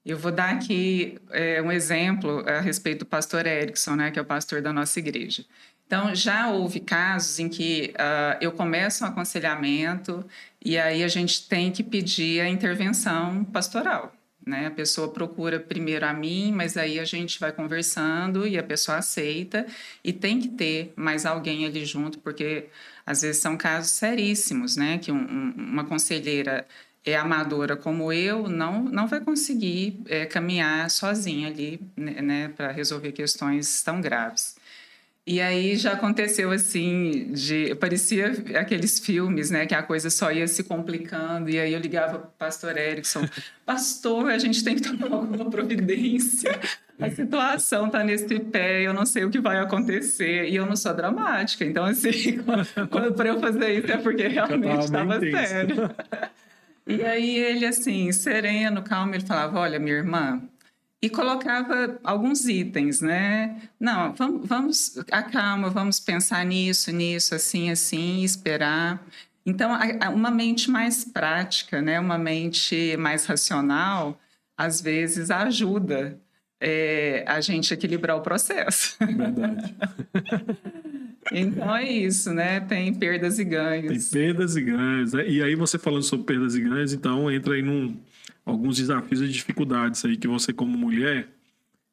Speaker 2: Eu vou dar aqui é, um exemplo a respeito do pastor Erickson, né, que é o pastor da nossa igreja. Então, já houve casos em que uh, eu começo um aconselhamento e aí a gente tem que pedir a intervenção pastoral. Né? A pessoa procura primeiro a mim, mas aí a gente vai conversando e a pessoa aceita e tem que ter mais alguém ali junto, porque às vezes são casos seríssimos, né? Que um, um, uma conselheira é amadora como eu não não vai conseguir é, caminhar sozinha ali, né, né para resolver questões tão graves. E aí já aconteceu assim, de parecia aqueles filmes, né, que a coisa só ia se complicando. E aí eu ligava para o pastor Erickson, pastor, a gente tem que tomar alguma providência. A situação está nesse pé, eu não sei o que vai acontecer. E eu não sou dramática. Então, assim, <laughs> quando para eu fazer isso é porque realmente estava sério. E aí ele, assim, sereno, calmo, ele falava: Olha, minha irmã, e colocava alguns itens, né? Não, vamos, vamos acalma, vamos pensar nisso, nisso, assim, assim, esperar. Então, uma mente mais prática, né? Uma mente mais racional, às vezes ajuda é, a gente equilibrar o processo. Verdade. <laughs> então é isso, né? Tem perdas e ganhos.
Speaker 1: Tem perdas e ganhos. Né? E aí você falando sobre perdas e ganhos, então entra aí num alguns desafios e dificuldades aí que você como mulher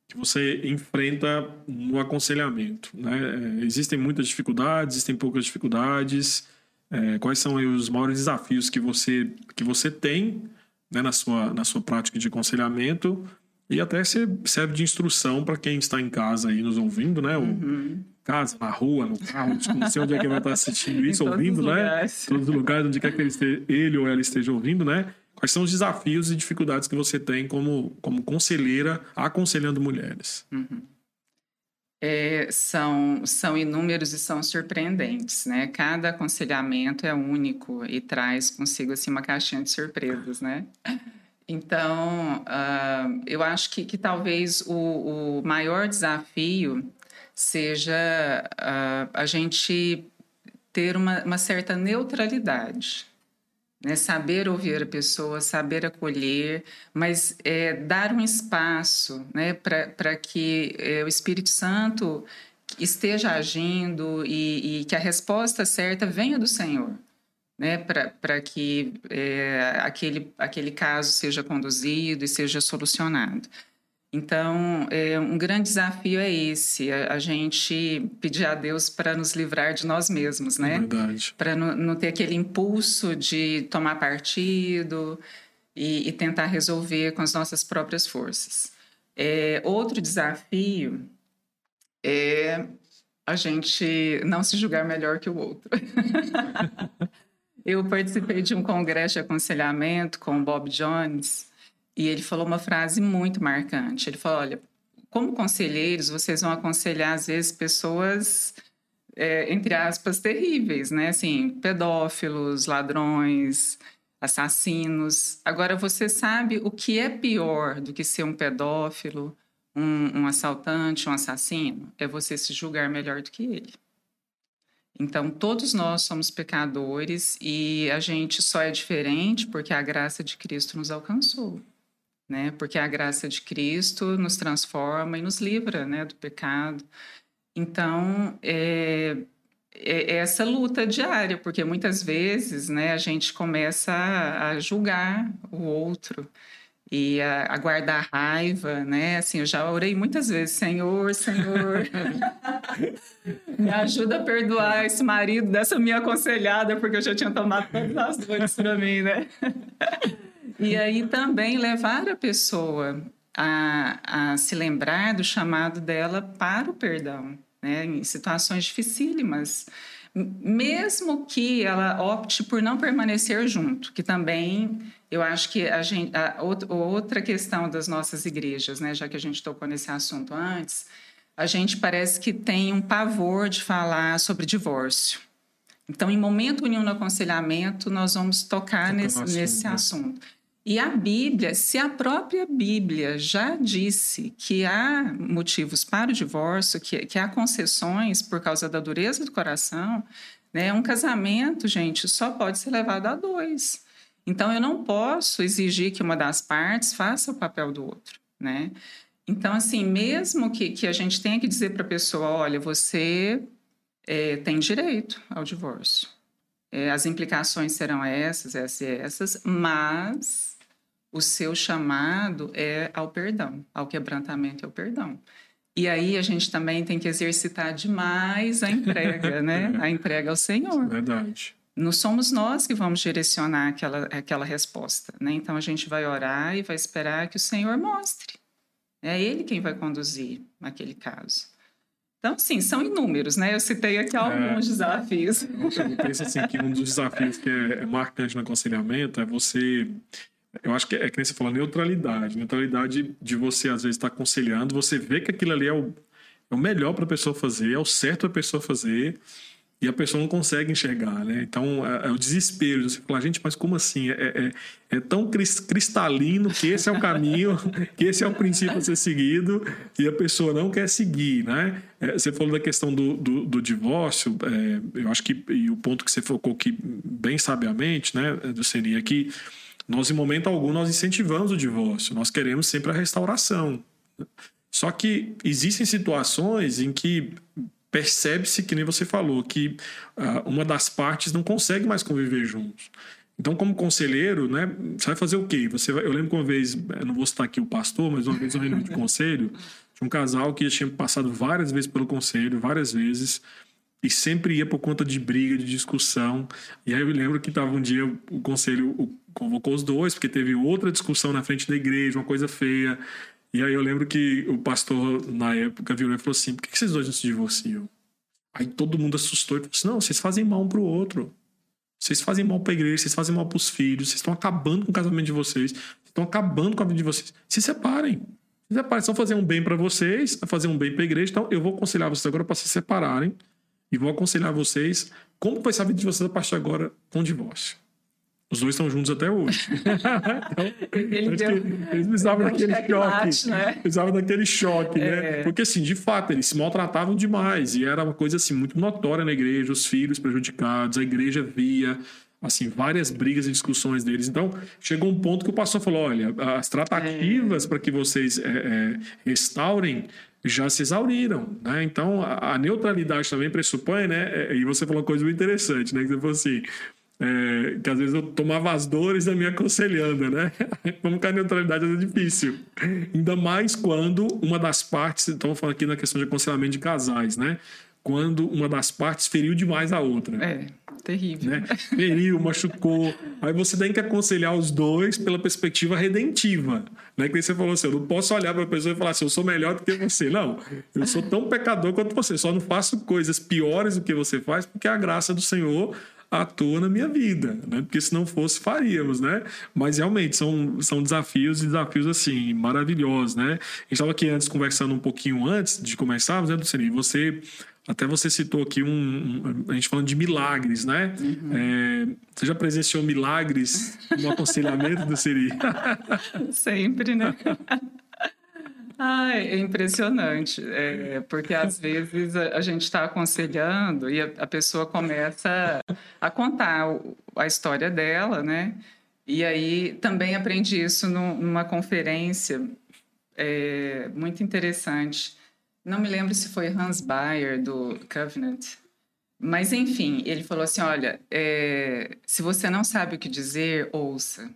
Speaker 1: que você enfrenta no aconselhamento, né? É, existem muitas dificuldades, existem poucas dificuldades. É, quais são os maiores desafios que você que você tem né, na sua na sua prática de aconselhamento e até serve de instrução para quem está em casa aí nos ouvindo, né? Uhum. Casa, na rua, no carro, não sei onde é que vai estar assistindo <laughs> isso, ouvindo, né? Todos os lugares onde quer que ele, esteja, ele ou ela esteja ouvindo, né? Quais são os desafios e dificuldades que você tem como, como conselheira aconselhando mulheres? Uhum.
Speaker 2: É, são, são inúmeros e são surpreendentes, né? Cada aconselhamento é único e traz consigo assim uma caixinha de surpresas, né? Então, uh, eu acho que, que talvez o, o maior desafio seja uh, a gente ter uma, uma certa neutralidade né? Saber ouvir a pessoa, saber acolher, mas é, dar um espaço né? para que é, o Espírito Santo esteja agindo e, e, que a resposta certa venha do Senhor. Né, para que é, aquele, aquele caso seja conduzido e seja solucionado. Então, é, um grande desafio é esse, a, a gente pedir a Deus para nos livrar de nós mesmos, né?
Speaker 1: Verdade.
Speaker 2: Para não, não, ter aquele impulso de tomar partido e, e, tentar resolver com as nossas próprias forças. É, outro desafio é a gente não se julgar melhor que o outro. <laughs> Eu participei de um congresso de aconselhamento com o Bob Jones e ele falou uma frase muito marcante. Ele falou: olha, como conselheiros, vocês vão aconselhar, às vezes, pessoas, é, entre aspas, terríveis, né? Assim, pedófilos, ladrões, assassinos. Agora, você sabe o que é pior do que ser um pedófilo, um, um assaltante, um assassino? É você se julgar melhor do que ele. Então, todos nós somos pecadores e a gente só é diferente porque a graça de Cristo nos alcançou né? Porque a graça de Cristo nos transforma e nos livra, né, do pecado. Então, é, é, é essa luta diária, porque muitas vezes, né, a gente começa a, julgar o outro e a, a, guardar raiva, né? Assim, eu já orei muitas vezes, Senhor, Senhor, <laughs> me ajuda a perdoar esse marido dessa minha aconselhada, porque eu já tinha tomado todas as dores para mim, né? <laughs> E aí também levar a pessoa a, a se lembrar do chamado dela para o perdão, né? em situações dificílimas mesmo que ela opte por não permanecer junto, que também eu acho que a gente, a, outra questão das nossas igrejas, né, já que a gente tocou nesse assunto antes, a gente parece que tem um pavor de falar sobre divórcio. Então, em momento nenhum no aconselhamento, nós vamos tocar nesse, nesse assunto. E a Bíblia, se a própria Bíblia já disse que há motivos para o divórcio, que, que há concessões por causa da dureza do coração, né? um casamento, gente, só pode ser levado a dois. Então, eu não posso exigir que uma das partes faça o papel do outro. Né? Então, assim, mesmo que, que a gente tenha que dizer para a pessoa: olha, você é, tem direito ao divórcio. É, as implicações serão essas, essas e essas, mas o seu chamado é ao perdão, ao quebrantamento e ao perdão. E aí a gente também tem que exercitar demais a entrega, <laughs> né? A entrega ao Senhor.
Speaker 1: Verdade.
Speaker 2: Não somos nós que vamos direcionar aquela, aquela resposta, né? Então a gente vai orar e vai esperar que o Senhor mostre. É Ele quem vai conduzir naquele caso. Então, sim, são inúmeros, né? Eu citei aqui alguns é, desafios.
Speaker 1: Eu penso assim que um dos desafios que é marcante no aconselhamento é você eu acho que é, é que nem você falou, neutralidade. Neutralidade de você, às vezes, estar tá aconselhando, você vê que aquilo ali é o, é o melhor para a pessoa fazer, é o certo para a pessoa fazer, e a pessoa não consegue enxergar, né? Então, é, é o desespero de você falar, gente, mas como assim? É, é, é, tão cristalino que esse é o caminho, <laughs> que esse é o princípio a ser seguido, e a pessoa não quer seguir, né? É, você falou da questão do, do, do divórcio, é, eu acho que, e o ponto que você focou aqui bem sabiamente, né, do Seni, é que nós, em momento algum, nós incentivamos o divórcio, nós queremos sempre a restauração. Só que existem situações em que percebe-se, que nem você falou, que uh, uma das partes não consegue mais conviver juntos. Então, como conselheiro, né, você vai fazer o quê? Você vai, eu lembro que uma vez, eu não vou citar aqui o pastor, mas uma vez eu reunião de conselho, tinha um casal que tinha passado várias vezes pelo conselho, várias vezes, e sempre ia por conta de briga, de discussão. E aí eu lembro que estava um dia o conselho convocou os dois, porque teve outra discussão na frente da igreja, uma coisa feia. E aí eu lembro que o pastor, na época, virou e falou assim: por que vocês dois não se divorciam? Aí todo mundo assustou e falou assim: não, vocês fazem mal um pro outro. Vocês fazem mal para a igreja, vocês fazem mal para os filhos, vocês estão acabando com o casamento de vocês, estão acabando com a vida de vocês. Se separem. Se separem, estão fazendo um bem para vocês, fazer um bem para a igreja. Então eu vou aconselhar vocês agora para se separarem e vou aconselhar vocês como vai ser a vida de vocês a partir de agora com o divórcio. Os dois estão juntos até hoje. <laughs> então, Ele deu, eles precisavam daquele choque. Né? Precisavam daquele choque, né? é. né? Porque, assim, de fato, eles se maltratavam demais. E era uma coisa, assim, muito notória na igreja. Os filhos prejudicados, a igreja via, assim, várias brigas e discussões deles. Então, chegou um ponto que o pastor falou, olha, as tratativas é. para que vocês é, restaurem já se exauriram, né? Então a, a neutralidade também pressupõe, né? É, e você falou uma coisa muito interessante, né? Que você falou assim, é, que às vezes eu tomava as dores da minha aconselhando, né? <laughs> Como que a neutralidade é difícil. Ainda mais quando uma das partes, estamos falando aqui na questão de aconselhamento de casais, né? Quando uma das partes feriu demais a outra.
Speaker 2: É, terrível.
Speaker 1: Né? Feriu, machucou. Aí você tem que aconselhar os dois pela perspectiva redentiva. Né? Que você falou assim: eu não posso olhar para a pessoa e falar assim, eu sou melhor do que você. Não, eu sou tão pecador quanto você. Só não faço coisas piores do que você faz, porque a graça do Senhor atua na minha vida, né? Porque se não fosse, faríamos, né? Mas realmente são, são desafios e desafios assim, maravilhosos, né? A gente estava aqui antes conversando um pouquinho antes de começarmos, né, Lucini? Você até você citou aqui um, um, a gente falando de milagres, né? Uhum. É, você já presenciou milagres no aconselhamento do Siri? <laughs>
Speaker 2: Sempre, né? <laughs> Ai, é impressionante, é, porque às vezes a, a gente está aconselhando e a, a, pessoa começa a contar a história dela, né? E aí também aprendi isso no, numa conferência é, muito interessante. Não me lembro se foi Hans Bayer do Covenant, mas enfim, ele falou assim: olha, é, se você não sabe o que dizer, ouça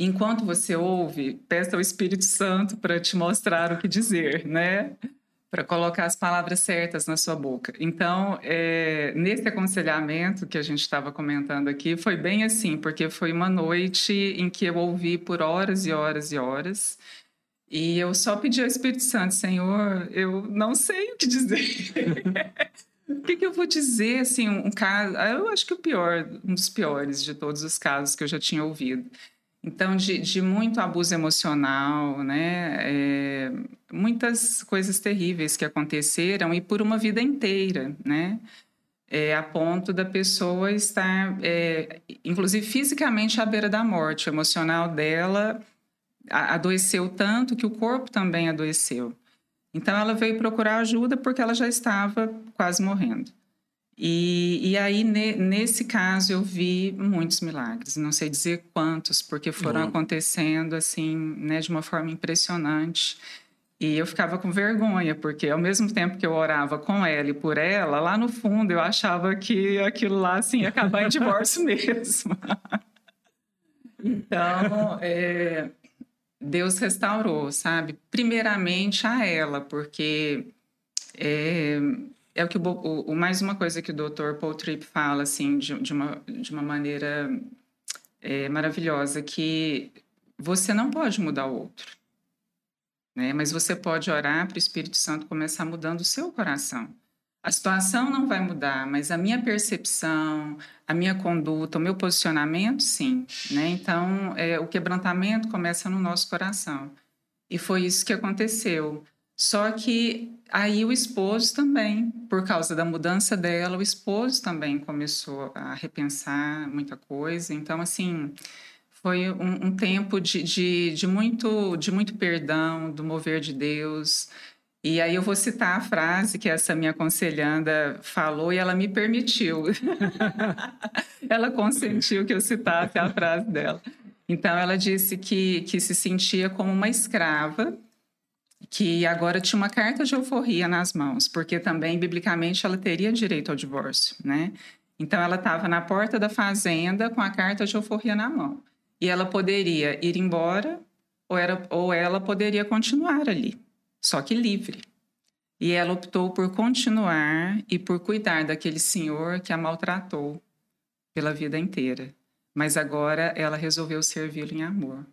Speaker 2: enquanto você ouve, peça ao Espírito Santo para te mostrar o que dizer, né? Para colocar as palavras certas na sua boca. Então, é, nesse aconselhamento que a gente estava comentando aqui, foi bem assim, porque foi uma noite em que eu ouvi por horas e horas e horas. E eu só pedi ao Espírito Santo, Senhor, eu não sei o que dizer. <laughs> o que, que, eu vou dizer? Assim, um caso, eu acho que o pior, um dos piores de todos os casos que eu já tinha ouvido. Então, de, de muito abuso emocional, né? É, muitas coisas terríveis que aconteceram e por uma vida inteira, né? É, a ponto da pessoa estar, é, inclusive fisicamente, à beira da morte. O emocional dela adoeceu tanto que o corpo também adoeceu. Então, ela veio procurar ajuda porque ela já estava quase morrendo. E, e aí, ne, nesse caso, eu vi muitos milagres. Não sei dizer quantos, porque foram uhum. acontecendo assim, né, de uma forma impressionante. E eu ficava com vergonha, porque ao mesmo tempo que eu orava com ela e por ela, lá no fundo eu achava que aquilo lá assim, ia acabar em divórcio <laughs> mesmo. <laughs> então, é, Deus restaurou, sabe? Primeiramente a ela, porque é, é o que o, o, mais uma coisa que o Dr. Paul Tripp fala assim de, de uma de uma maneira é, maravilhosa que você não pode mudar o outro, né? Mas você pode orar para o Espírito Santo começar mudando o seu coração. A situação não vai mudar, mas a minha percepção, a minha conduta, o meu posicionamento, sim, né? Então, é, o quebrantamento começa no nosso coração. E foi isso que aconteceu. Só que aí o esposo também, por causa da mudança dela, o esposo também começou a repensar muita coisa. Então, assim, foi um, um tempo de, de, de, muito, de muito perdão, do mover de Deus. E aí eu vou citar a frase que essa minha aconselhanda falou e ela me permitiu. <laughs> ela consentiu que eu citasse a frase dela. Então, ela disse que, que se sentia como uma escrava que agora tinha uma carta de euforia nas mãos, porque também, biblicamente, ela teria direito ao divórcio, né? Então, ela estava na porta da fazenda com a carta de euforia na mão. E ela poderia ir embora ou, era, ou ela poderia continuar ali, só que livre. E ela optou por continuar e por cuidar daquele senhor que a maltratou pela vida inteira. Mas agora ela resolveu servi-lo em amor.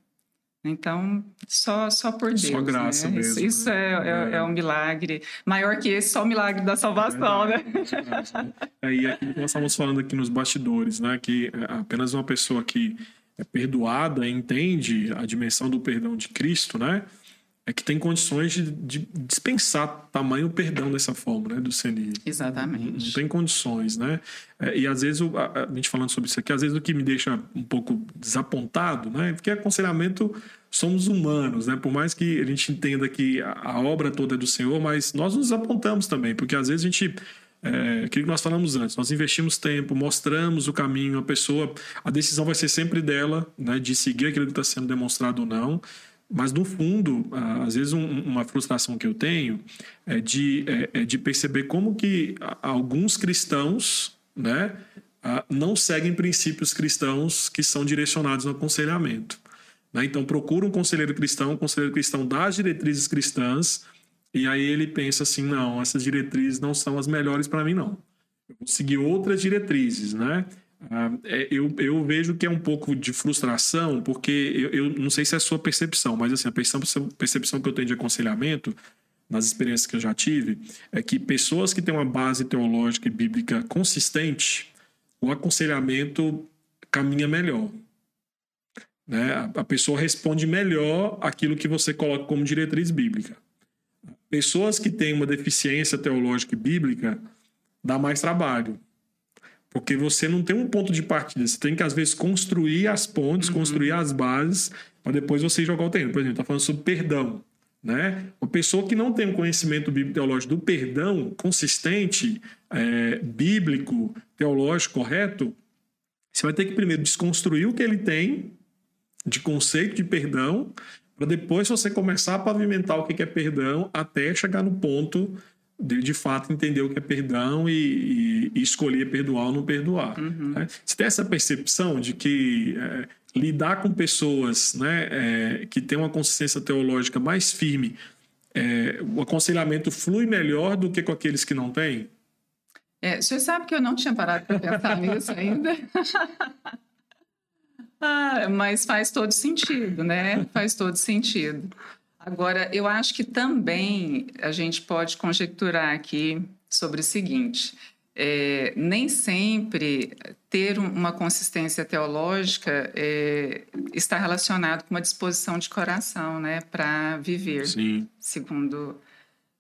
Speaker 2: Então, só, só por Deus.
Speaker 1: Só graça
Speaker 2: né?
Speaker 1: mesmo.
Speaker 2: Isso, isso é, é, é, um milagre. Maior que esse, só o milagre da salvação, é, né?
Speaker 1: É, e aquilo que nós estamos falando aqui nos bastidores, né? Que apenas uma pessoa que é perdoada entende a dimensão do perdão de Cristo, né? É que tem condições de, de dispensar tamanho perdão dessa forma, né, do CNI.
Speaker 2: Exatamente.
Speaker 1: Não tem condições, né? É, e às vezes, a, a, gente falando sobre isso aqui, às vezes o que me deixa um pouco desapontado, né? Porque aconselhamento somos humanos, né? Por mais que a gente entenda que a, a obra toda é do Senhor, mas nós nos apontamos também, porque às vezes a gente é, aquilo que nós falamos antes, nós investimos tempo, mostramos o caminho, a pessoa, a decisão vai ser sempre dela, né, de seguir aquilo que está sendo demonstrado ou não. Mas, no fundo, às vezes um, uma frustração que eu tenho é de, é, é de perceber como que alguns cristãos né, não seguem princípios cristãos que são direcionados no aconselhamento. Né? Então, procura um conselheiro cristão, um conselheiro cristão das diretrizes cristãs, e aí ele pensa assim, não, essas diretrizes não são as melhores para mim, não. Eu vou seguir outras diretrizes, né? Ah, é, eu, eu vejo que é um pouco de frustração, porque eu, eu não sei se é a sua percepção, mas assim, a percepção, percepção que eu tenho de aconselhamento, nas experiências que eu já tive, é que pessoas que têm uma base teológica e bíblica consistente, o aconselhamento caminha melhor. Né? A, pessoa responde melhor aquilo que você coloca como diretriz bíblica. Pessoas que têm uma deficiência teológica e bíblica dá mais trabalho porque você não tem um ponto de partida. Você tem que, às vezes, construir as pontes, uhum. construir as bases, para depois você jogar o terreno. Por exemplo, está falando sobre perdão. Né? Uma pessoa que não tem um conhecimento bíblico teológico do perdão consistente, é, bíblico, teológico, correto, você vai ter que primeiro desconstruir o que ele tem de conceito de perdão, para depois você começar a pavimentar o que é perdão até chegar no ponto de, de fato entender o que é perdão e, e, escolher perdoar ou não perdoar. Uhum. Né? Você tem essa percepção de que é, lidar com pessoas né, é, que têm uma consciência teológica mais firme, é, o aconselhamento flui melhor do que com aqueles que não têm?
Speaker 2: É, o senhor sabe que eu não tinha parado para pensar <laughs> nisso ainda. <laughs> ah, mas faz todo sentido, né? Faz todo sentido. Agora, eu acho que também a gente pode conjecturar aqui sobre o seguinte: é, nem sempre ter uma consistência teológica é, está relacionado com uma disposição de coração, né, para viver Sim. segundo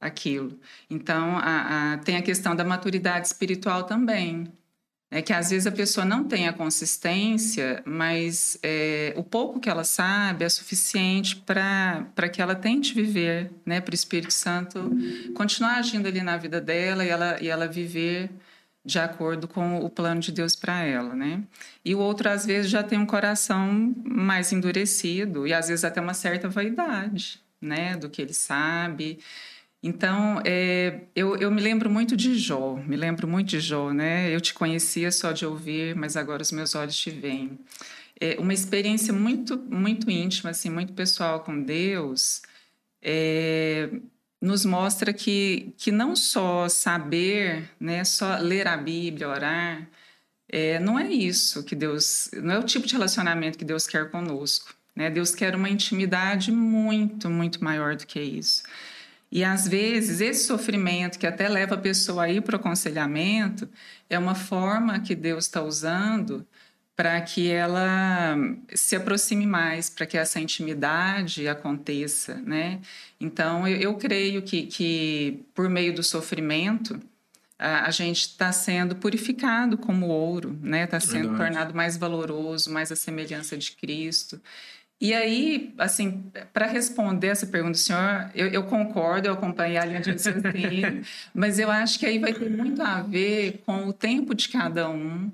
Speaker 2: aquilo. Então, a, a, tem a questão da maturidade espiritual também. É que às vezes a pessoa não tem a consistência, mas é, o pouco que ela sabe é suficiente para que ela tente viver, né, para o Espírito Santo continuar agindo ali na vida dela e ela, e ela viver de acordo com o plano de Deus para ela, né? E o outro às vezes já tem um coração mais endurecido e às vezes até uma certa vaidade, né, do que ele sabe. Então, é, eu, eu me lembro muito de Jó, me lembro muito de Jó, né? Eu te conhecia só de ouvir, mas agora os meus olhos te veem. É uma experiência muito, muito íntima, assim, muito pessoal com Deus, é, nos mostra que, que não só saber, né, só ler a Bíblia, orar, é, não é isso que Deus, não é o tipo de relacionamento que Deus quer conosco. Né? Deus quer uma intimidade muito, muito maior do que isso. E às vezes esse sofrimento que até leva a pessoa a ir para o aconselhamento é uma forma que Deus está usando para que ela se aproxime mais, para que essa intimidade aconteça, né? Então eu, eu creio que, que por meio do sofrimento a, a gente está sendo purificado como ouro, né? Está sendo Verdade. tornado mais valoroso, mais a semelhança de Cristo. E aí, assim, para responder essa pergunta do senhor, eu, eu, concordo, eu acompanhei a linha de raciocínio, <laughs> mas eu acho que aí vai ter muito a ver com o tempo de cada um,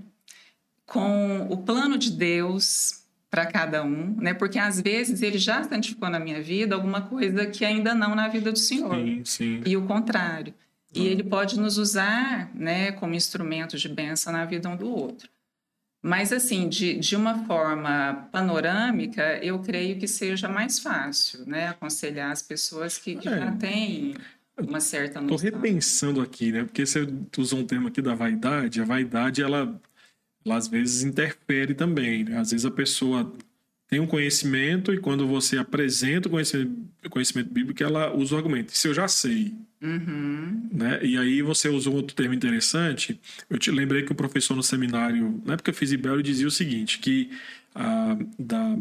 Speaker 2: com o plano de Deus para cada um, né? Porque às vezes ele já santificou na minha vida alguma coisa que ainda não na vida do senhor.
Speaker 1: Sim, sim.
Speaker 2: E o contrário. E uhum. ele pode nos usar, né, como instrumento de bênção na vida um do outro. Mas, assim, de, de uma forma panorâmica, eu creio que seja mais fácil, né? Aconselhar as pessoas que, que é. já têm uma certa noção.
Speaker 1: Estou repensando aqui, né? Porque você usou um termo aqui da vaidade. A vaidade, ela, ela às vezes interfere também. Né? Às vezes a pessoa tem um conhecimento e quando você apresenta o conhecimento, conhecimento bíblico, ela usa o argumento. Isso eu já sei.
Speaker 2: Uhum.
Speaker 1: Né? E aí você usou outro termo interessante. Eu te lembrei que o professor no seminário, na época eu fiz Ibel, ele dizia o seguinte, que ah, da,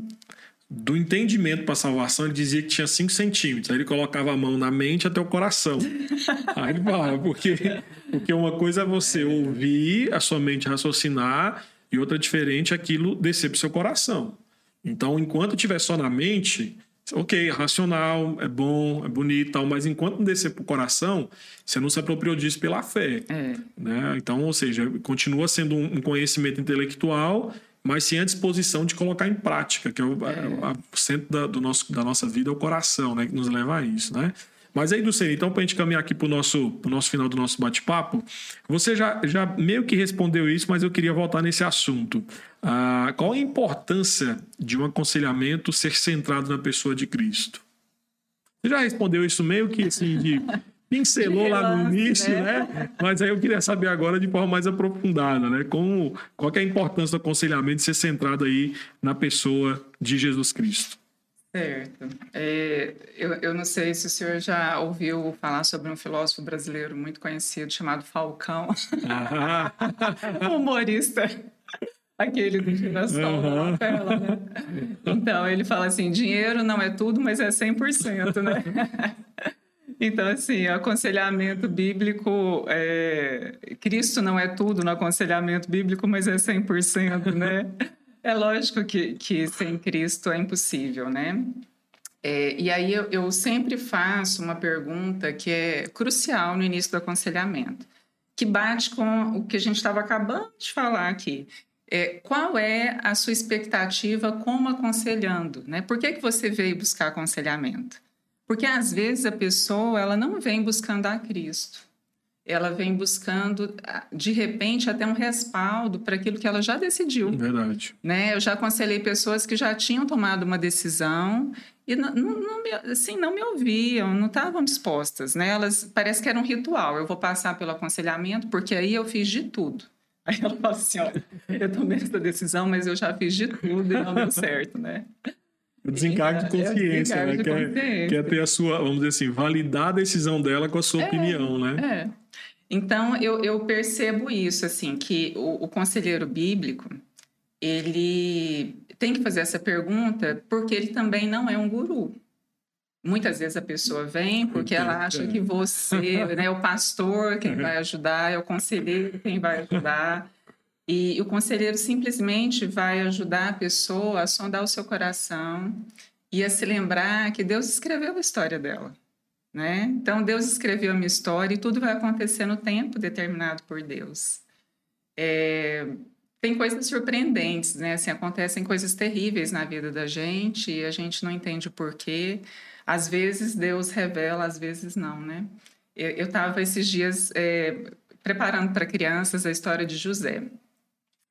Speaker 1: do entendimento para a salvação, ele dizia que tinha 5 centímetros. Aí ele colocava a mão na mente até o coração. <laughs> aí ele falava, porque, porque uma coisa é você ouvir, a sua mente raciocinar, e outra diferente é aquilo descer para o seu coração. Então, enquanto estiver só na mente, ok, racional, é bom, é bonito tal, mas enquanto não descer para o coração, você não se apropriou disso pela fé.
Speaker 2: É.
Speaker 1: Né? Então, ou seja, continua sendo um conhecimento intelectual, mas sim a disposição de colocar em prática, que é o, é. o centro da, do nosso, da nossa vida, é o coração, né? que nos leva a isso. Né? Mas aí, Lucene, então, para a gente caminhar aqui para o nosso, nosso final do nosso bate-papo, você já, já meio que respondeu isso, mas eu queria voltar nesse assunto. Ah, qual a importância de um aconselhamento ser centrado na pessoa de Cristo? Você já respondeu isso meio que assim, de <laughs> pincelou lá no início, né? né? Mas aí eu queria saber agora de forma mais aprofundada, né? Como, qual é a importância do aconselhamento ser centrado aí na pessoa de Jesus Cristo?
Speaker 2: Certo. É, eu, eu não sei se o senhor já ouviu falar sobre um filósofo brasileiro muito conhecido chamado Falcão. <laughs> Humorista. Aquele do girassol uhum. na tela, né? Então, ele fala assim, dinheiro não é tudo, mas é 100%, né? <laughs> Então, assim, aconselhamento bíblico, é... Cristo não é tudo no aconselhamento bíblico, mas é 100%, né? É lógico que, que sem Cristo é impossível, né? É, e aí eu, eu, sempre faço uma pergunta que é crucial no início do aconselhamento, que bate com o que a gente estava acabando de falar aqui. É, qual é a sua expectativa como aconselhando? Né? Por que, que você veio buscar aconselhamento? Porque às vezes a pessoa ela não vem buscando a Cristo ela vem buscando, de repente, até um respaldo para aquilo que ela já decidiu.
Speaker 1: Verdade.
Speaker 2: Né? Eu já aconselhei pessoas que já tinham tomado uma decisão e não, não, me, assim, não me ouviam, não estavam dispostas. Né? Elas, parece que era um ritual. Eu vou passar pelo aconselhamento, porque aí eu fiz de tudo. <laughs> Aí ela fala assim, olha, eu tomei essa decisão, mas eu já fiz de tudo e não deu certo, né?
Speaker 1: Desencargo de é, consciência, é, né? De quer, consciência. quer ter a sua, vamos dizer assim, validar a decisão dela com a sua é, opinião, né?
Speaker 2: É. Então, eu, eu percebo isso, assim, que o, o conselheiro bíblico, ele tem que fazer essa pergunta porque ele também não é um guru. Muitas vezes a pessoa vem porque ela acha que você <laughs> né, é o pastor quem vai ajudar, é o conselheiro quem vai ajudar. E o conselheiro simplesmente vai ajudar a pessoa a sondar o seu coração e a se lembrar que Deus escreveu a história dela. Né? Então, Deus escreveu a minha história e tudo vai acontecer no tempo determinado por Deus. É, tem coisas surpreendentes, né? Assim, acontecem coisas terríveis na vida da gente e a gente não entende o porquê. Às vezes Deus revela, às vezes não, né? Eu estava esses dias é, preparando para crianças a história de José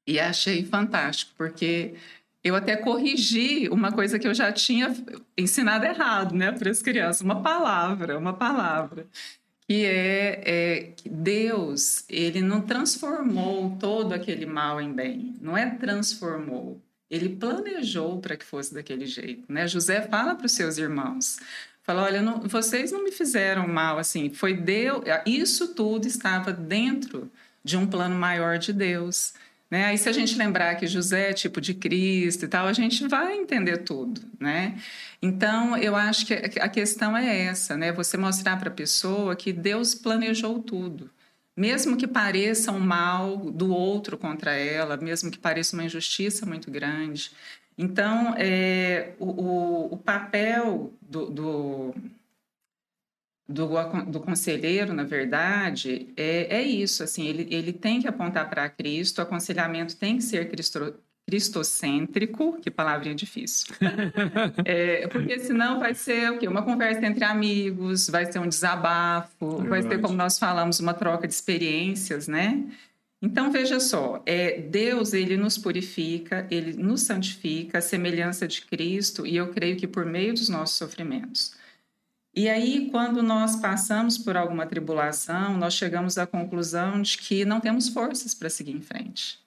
Speaker 2: e achei fantástico, porque eu até corrigi uma coisa que eu já tinha ensinado errado, né, para as crianças, uma palavra, uma palavra. Que é, é que Deus ele não transformou todo aquele mal em bem, não é transformou, ele planejou para que fosse daquele jeito, né? José fala para os seus irmãos, fala, olha, não, vocês não me fizeram mal, assim, foi Deus, isso tudo estava dentro de um plano maior de Deus. Né? Aí, se a gente lembrar que José é tipo de Cristo e tal, a gente vai entender tudo. Né? Então, eu acho que a questão é essa: né? você mostrar para a pessoa que Deus planejou tudo. Mesmo que pareça um mal do outro contra ela, mesmo que pareça uma injustiça muito grande. Então, é, o, o, o papel do, do do, do conselheiro, na verdade, é, é isso. Assim, ele, ele tem que apontar para Cristo, o aconselhamento tem que ser cristo, cristocêntrico, que palavrinha difícil. <laughs> é, porque senão vai ser o quê? Uma conversa entre amigos, vai ser um desabafo, vai ser, como nós falamos, uma troca de experiências, né? Então, veja só, é, Deus, ele nos purifica, ele nos santifica, a semelhança de Cristo, e eu creio que por meio dos nossos sofrimentos. E aí, quando nós passamos por alguma tribulação, nós chegamos à conclusão de que não temos forças para seguir em frente.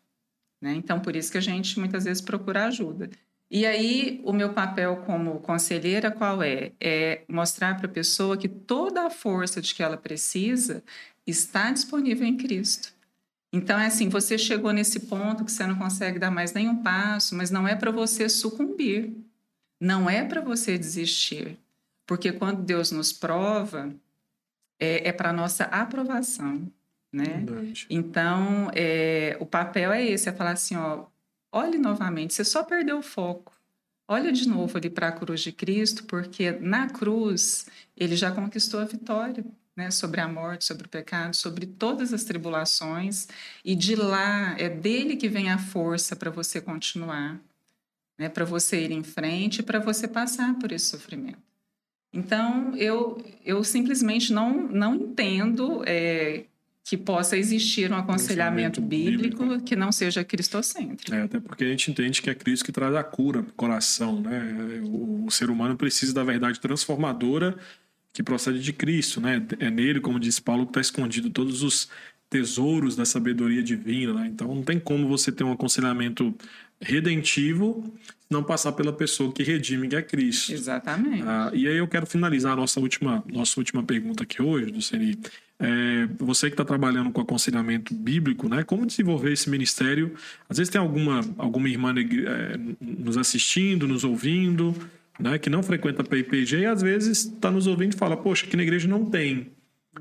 Speaker 2: Né? Então, por isso que a gente muitas vezes procura ajuda. E aí, o meu papel como conselheira qual é? É mostrar para a pessoa que toda a força de que ela precisa está disponível em Cristo. Então, é assim: você chegou nesse ponto que você não consegue dar mais nenhum passo, mas não é para você sucumbir, não é para você desistir. Porque quando Deus nos prova, é, é para nossa aprovação, né? Verdade. Então, é, o papel é esse, é falar assim, ó, olhe novamente, você só perdeu o foco. Olha de novo ali para a cruz de Cristo, porque na cruz ele já conquistou a vitória, né, sobre a morte, sobre o pecado, sobre todas as tribulações, e de lá é dele que vem a força para você continuar, né, para você ir em frente, para você passar por esse sofrimento. Então, eu, eu simplesmente não, não entendo é, que possa existir um aconselhamento bíblico, bíblico, que não seja cristocêntrico.
Speaker 1: É, até porque a gente entende que é Cristo que traz a cura para o coração. Né? O, o, ser humano precisa da verdade transformadora que procede de Cristo. Né? É nele, como diz Paulo, que está escondido todos os tesouros da sabedoria divina. Né? Então, não tem como você ter um aconselhamento redentivo não passar pela pessoa que redime, que é Cristo.
Speaker 2: Exatamente. Ah,
Speaker 1: e aí eu quero finalizar a nossa última, nossa última pergunta aqui hoje, Luceni. É, você que está trabalhando com aconselhamento bíblico, né? Como desenvolver esse ministério? Às vezes tem alguma, alguma irmã é, nos assistindo, nos ouvindo, né? Que não frequenta a PIPG e às vezes está nos ouvindo e fala, poxa, aqui na igreja não tem.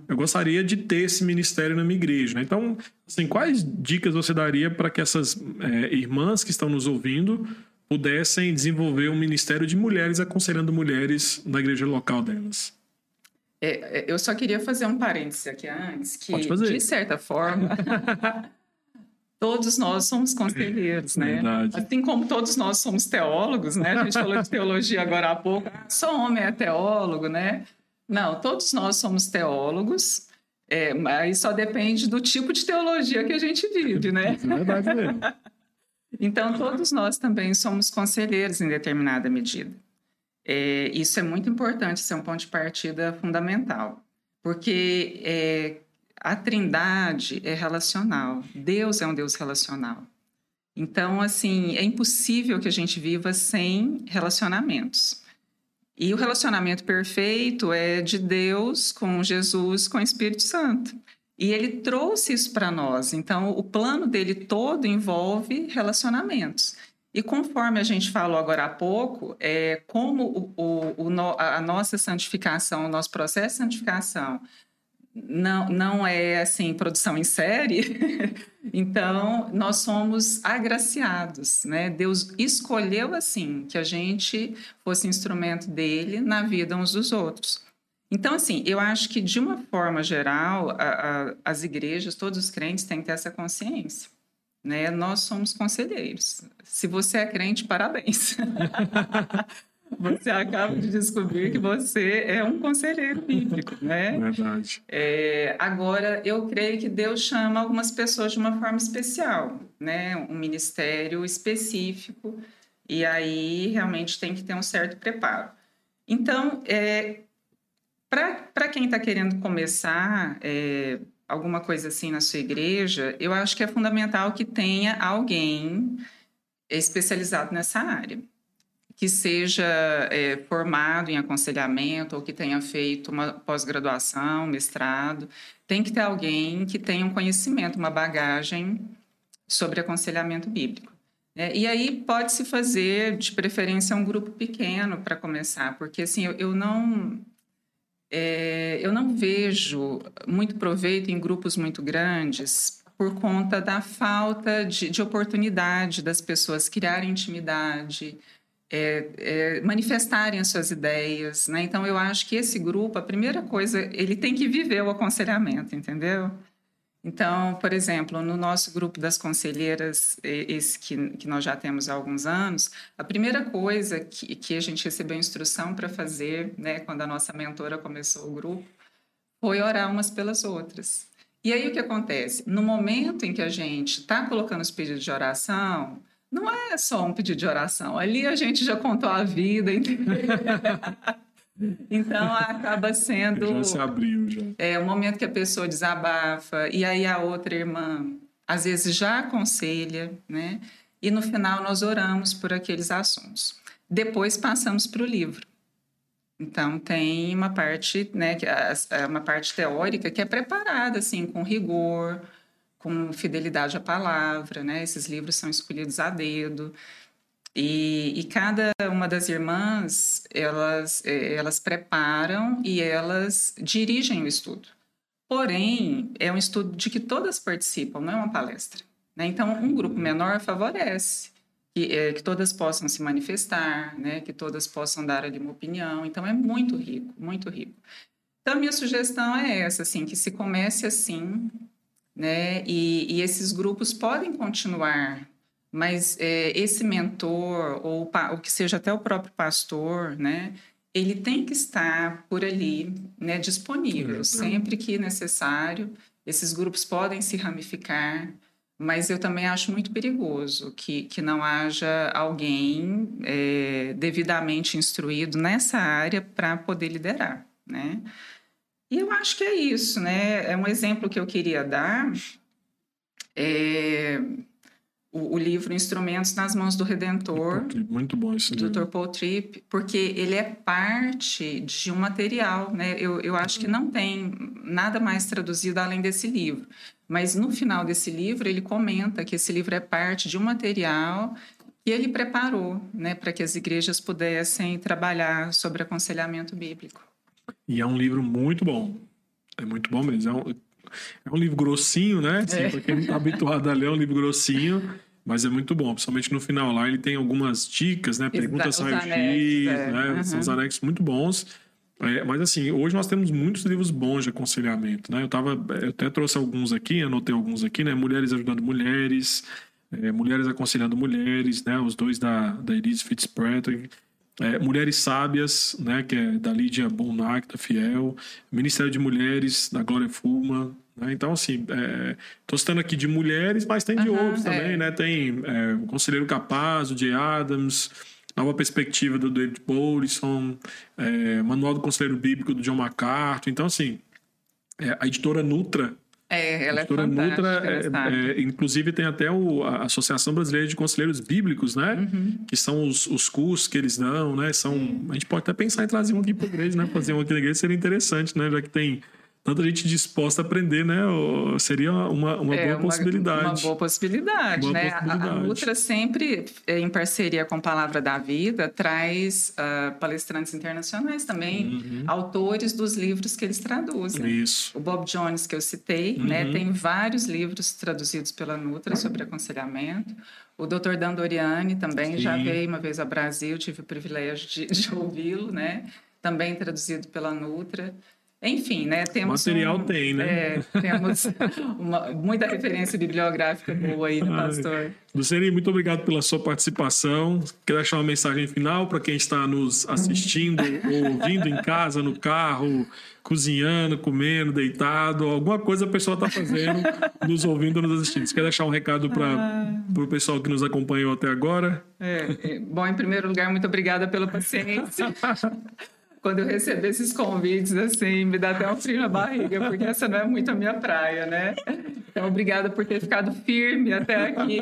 Speaker 1: Eu gostaria de ter esse ministério na minha igreja. Né? Então, assim, quais dicas você daria para que essas é, irmãs que estão nos ouvindo pudessem desenvolver um ministério de mulheres aconselhando mulheres na igreja local delas?
Speaker 2: É, é eu só queria fazer um parêntese aqui antes, que de certa forma <laughs> todos nós somos conselheiros, né? Verdade. Assim como todos nós somos teólogos, né? A gente falou de teologia agora há pouco, só homem é teólogo, né? Não, todos nós somos teólogos, é, mas só depende do tipo de teologia que a gente vive, né? É verdade mesmo. <laughs> então, todos nós também somos conselheiros em determinada medida. É, isso é muito importante, isso é um ponto de partida fundamental, porque é, a trindade é relacional, Deus é um Deus relacional. Então, assim, é impossível que a gente viva sem relacionamentos. E o relacionamento perfeito é de Deus com Jesus, com o Espírito Santo. E ele trouxe isso para nós. Então, o plano dele todo envolve relacionamentos. E conforme a gente falou agora há pouco, é, como o, o, o, a nossa santificação, o nosso processo de santificação não, não é assim produção em série, <laughs> então nós somos agraciados, né? Deus escolheu assim que a gente fosse instrumento dele na vida uns dos outros. Então, assim, eu acho que de uma forma geral, a, a, as igrejas, todos os crentes têm que ter essa consciência né? Nós somos conselheiros. Se você é crente, parabéns. <laughs> você acaba de descobrir que você é um conselheiro bíblico, né?
Speaker 1: Verdade.
Speaker 2: É, agora, eu creio que Deus chama algumas pessoas de uma forma especial, né? Um ministério específico, e aí realmente tem que ter um certo preparo. Então, é, para quem está querendo começar, é, alguma coisa assim na sua igreja, eu acho que é fundamental que tenha alguém especializado nessa área, que seja é, formado em aconselhamento ou que tenha feito uma pós-graduação, mestrado. Tem que ter alguém que tenha um conhecimento, uma bagagem sobre aconselhamento bíblico. É, e aí pode-se fazer, de preferência, um grupo pequeno para começar, porque assim, eu, eu não é, eu não vejo muito proveito em grupos muito grandes por conta da falta de, de oportunidade das pessoas criarem intimidade, é, é, manifestarem as suas ideias. Né? Então, eu acho que esse grupo, a primeira coisa, ele tem que viver o aconselhamento, entendeu? Então, por exemplo, no nosso grupo das conselheiras, esse que, que nós já temos há alguns anos, a primeira coisa que, que a gente recebeu instrução para fazer, né, quando a nossa mentora começou o grupo, foi orar umas pelas outras. E aí o que acontece? No momento em que a gente está colocando os pedidos de oração, não é só um pedido de oração. Ali a gente já contou a vida, entendeu? <laughs> Então acaba sendo.
Speaker 1: Já se abriu, já.
Speaker 2: É o momento que a pessoa desabafa, e aí a outra irmã às vezes já aconselha, né? E no final nós oramos por aqueles assuntos. Depois passamos para o livro. Então tem uma parte, né, uma parte teórica que é preparada assim com rigor, com fidelidade à palavra, né? Esses livros são escolhidos a dedo. E, e, cada uma das irmãs, elas, é, elas preparam e elas dirigem o estudo. Porém, é um estudo de que todas participam, não é uma palestra. Né? Então, um grupo menor favorece que, é, que todas possam se manifestar, né? que todas possam dar ali uma opinião. Então, é muito rico, muito rico. Então, minha sugestão é essa, assim, que se comece assim, né? E, e esses grupos podem continuar mas é, esse mentor, ou, ou que seja até o próprio pastor, né, ele tem que estar por ali, né, disponível, uhum. sempre que necessário. Esses grupos podem se ramificar, mas eu também acho muito perigoso que, que não haja alguém é, devidamente instruído nessa área para poder liderar, né? E eu acho que é isso, né? É um exemplo que eu queria dar. É, o, o, livro Instrumentos nas Mãos do Redentor.
Speaker 1: Muito bom esse livro.
Speaker 2: Dr. Paul Tripp, porque ele é parte de um material, né? Eu, eu acho que não tem nada mais traduzido além desse livro. Mas no final desse livro, ele comenta que esse livro é parte de um material que ele preparou, né, para que as igrejas pudessem trabalhar sobre aconselhamento bíblico.
Speaker 1: E é um livro muito bom. É muito bom mesmo. É um, é um livro grossinho, né? Assim, é. Para quem não está habituado a ler, é um livro grossinho. Mas é muito bom, principalmente no final lá ele tem algumas dicas, né? Perguntas raio X, é. né? Uhum. São os anexos muito bons. É, mas assim, hoje nós temos muitos livros bons de aconselhamento, né? Eu tava, eu até trouxe alguns aqui, anotei alguns aqui, né? Mulheres ajudando mulheres, é, Mulheres aconselhando mulheres, né? Os dois da, da Elise Fitzpatrick. É, Mulheres Sábias, né? Que é da Lídia Bonac, da Fiel. Ministério de Mulheres, da Glória Fulma, né? Então, assim, estou é, citando aqui de mulheres, mas tem de uhum, outros também, é. né? Tem é, o Conselheiro Capaz, o Jay Adams, Nova Perspectiva do David Paulison, é, Manual do Conselheiro Bíblico do John MacArthur. Então, assim, a editora Nutra
Speaker 2: É, ela é fantástica.
Speaker 1: Nutra, é, é, inclusive tem até o, a Associação Brasileira de Conselheiros Bíblicos, né? Uhum. Que são os, os cursos que eles dão, né? São, a gente pode até pensar em trazer um aqui para a igreja, né? Fazer um aqui na igreja seria interessante, né? Já que tem tanta gente disposta a aprender, né? Seria uma, uma é, boa uma, possibilidade.
Speaker 2: Uma boa possibilidade, boa né? Possibilidade. A, a Nutra sempre, eh, em parceria com Palavra da Vida, traz uh, palestrantes internacionais também, uhum. autores dos livros que eles traduzem.
Speaker 1: Isso.
Speaker 2: O Bob Jones, que eu citei, né? uhum. né? Tem vários livros traduzidos pela Nutra sobre aconselhamento. O Dr. Dandoriani também Sim. já veio uma vez ao Brasil, tive o privilégio de, <laughs> de ouvi-lo, né? Também traduzido pela Nutra. Enfim, né?
Speaker 1: Temos material um, tem, né?
Speaker 2: É, temos <laughs> uma, muita referência bibliográfica boa aí, né, pastor?
Speaker 1: Lucene, muito obrigado pela sua participação. Quer deixar uma mensagem final para quem está nos assistindo, <laughs> ouvindo em casa, no carro, cozinhando, comendo, deitado, alguma coisa a pessoa está fazendo, nos ouvindo, nos assistindo. Você quer deixar um recado para ah. o pessoal que nos acompanhou até agora?
Speaker 2: É, é, bom, em primeiro lugar, muito obrigada pela paciência. <laughs> quando eu recebo esses convites, assim, me dá até um frio na barriga, porque essa não é muito a minha praia, né? Então, obrigada por ter ficado firme até aqui.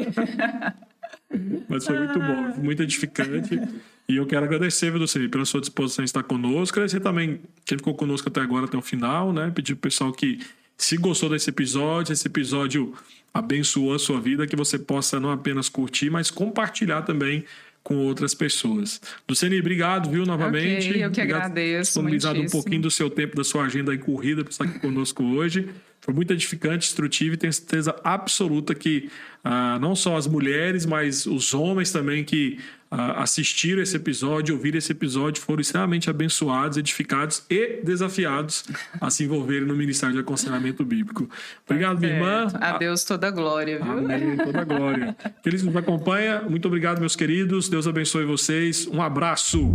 Speaker 1: Mas foi muito bom, muito edificante. E eu quero agradecer, Viloceli, pela sua disposição em estar conosco. Agradecer também quem ficou conosco até agora, até o final, né? Pedir pro pessoal que, se gostou desse episódio, esse episódio abençoou a sua vida, que você possa não apenas curtir, mas compartilhar também com outras pessoas. Luciane, obrigado, viu, novamente.
Speaker 2: Okay, eu que obrigado agradeço.
Speaker 1: Disponibilizado um pouquinho do seu tempo, da sua agenda aí corrida para estar aqui conosco hoje. Foi muito edificante, instrutivo e tenho certeza absoluta que ah, não só as mulheres, mas os homens também que assistiram esse episódio, ouviram esse episódio, foram extremamente abençoados, edificados e desafiados a se envolverem no Ministério de Aconselhamento Bíblico. Obrigado, minha irmã.
Speaker 2: A Deus toda a glória, viu?
Speaker 1: Amém, toda a glória. Que nos acompanham, muito obrigado, meus queridos. Deus abençoe vocês. Um abraço.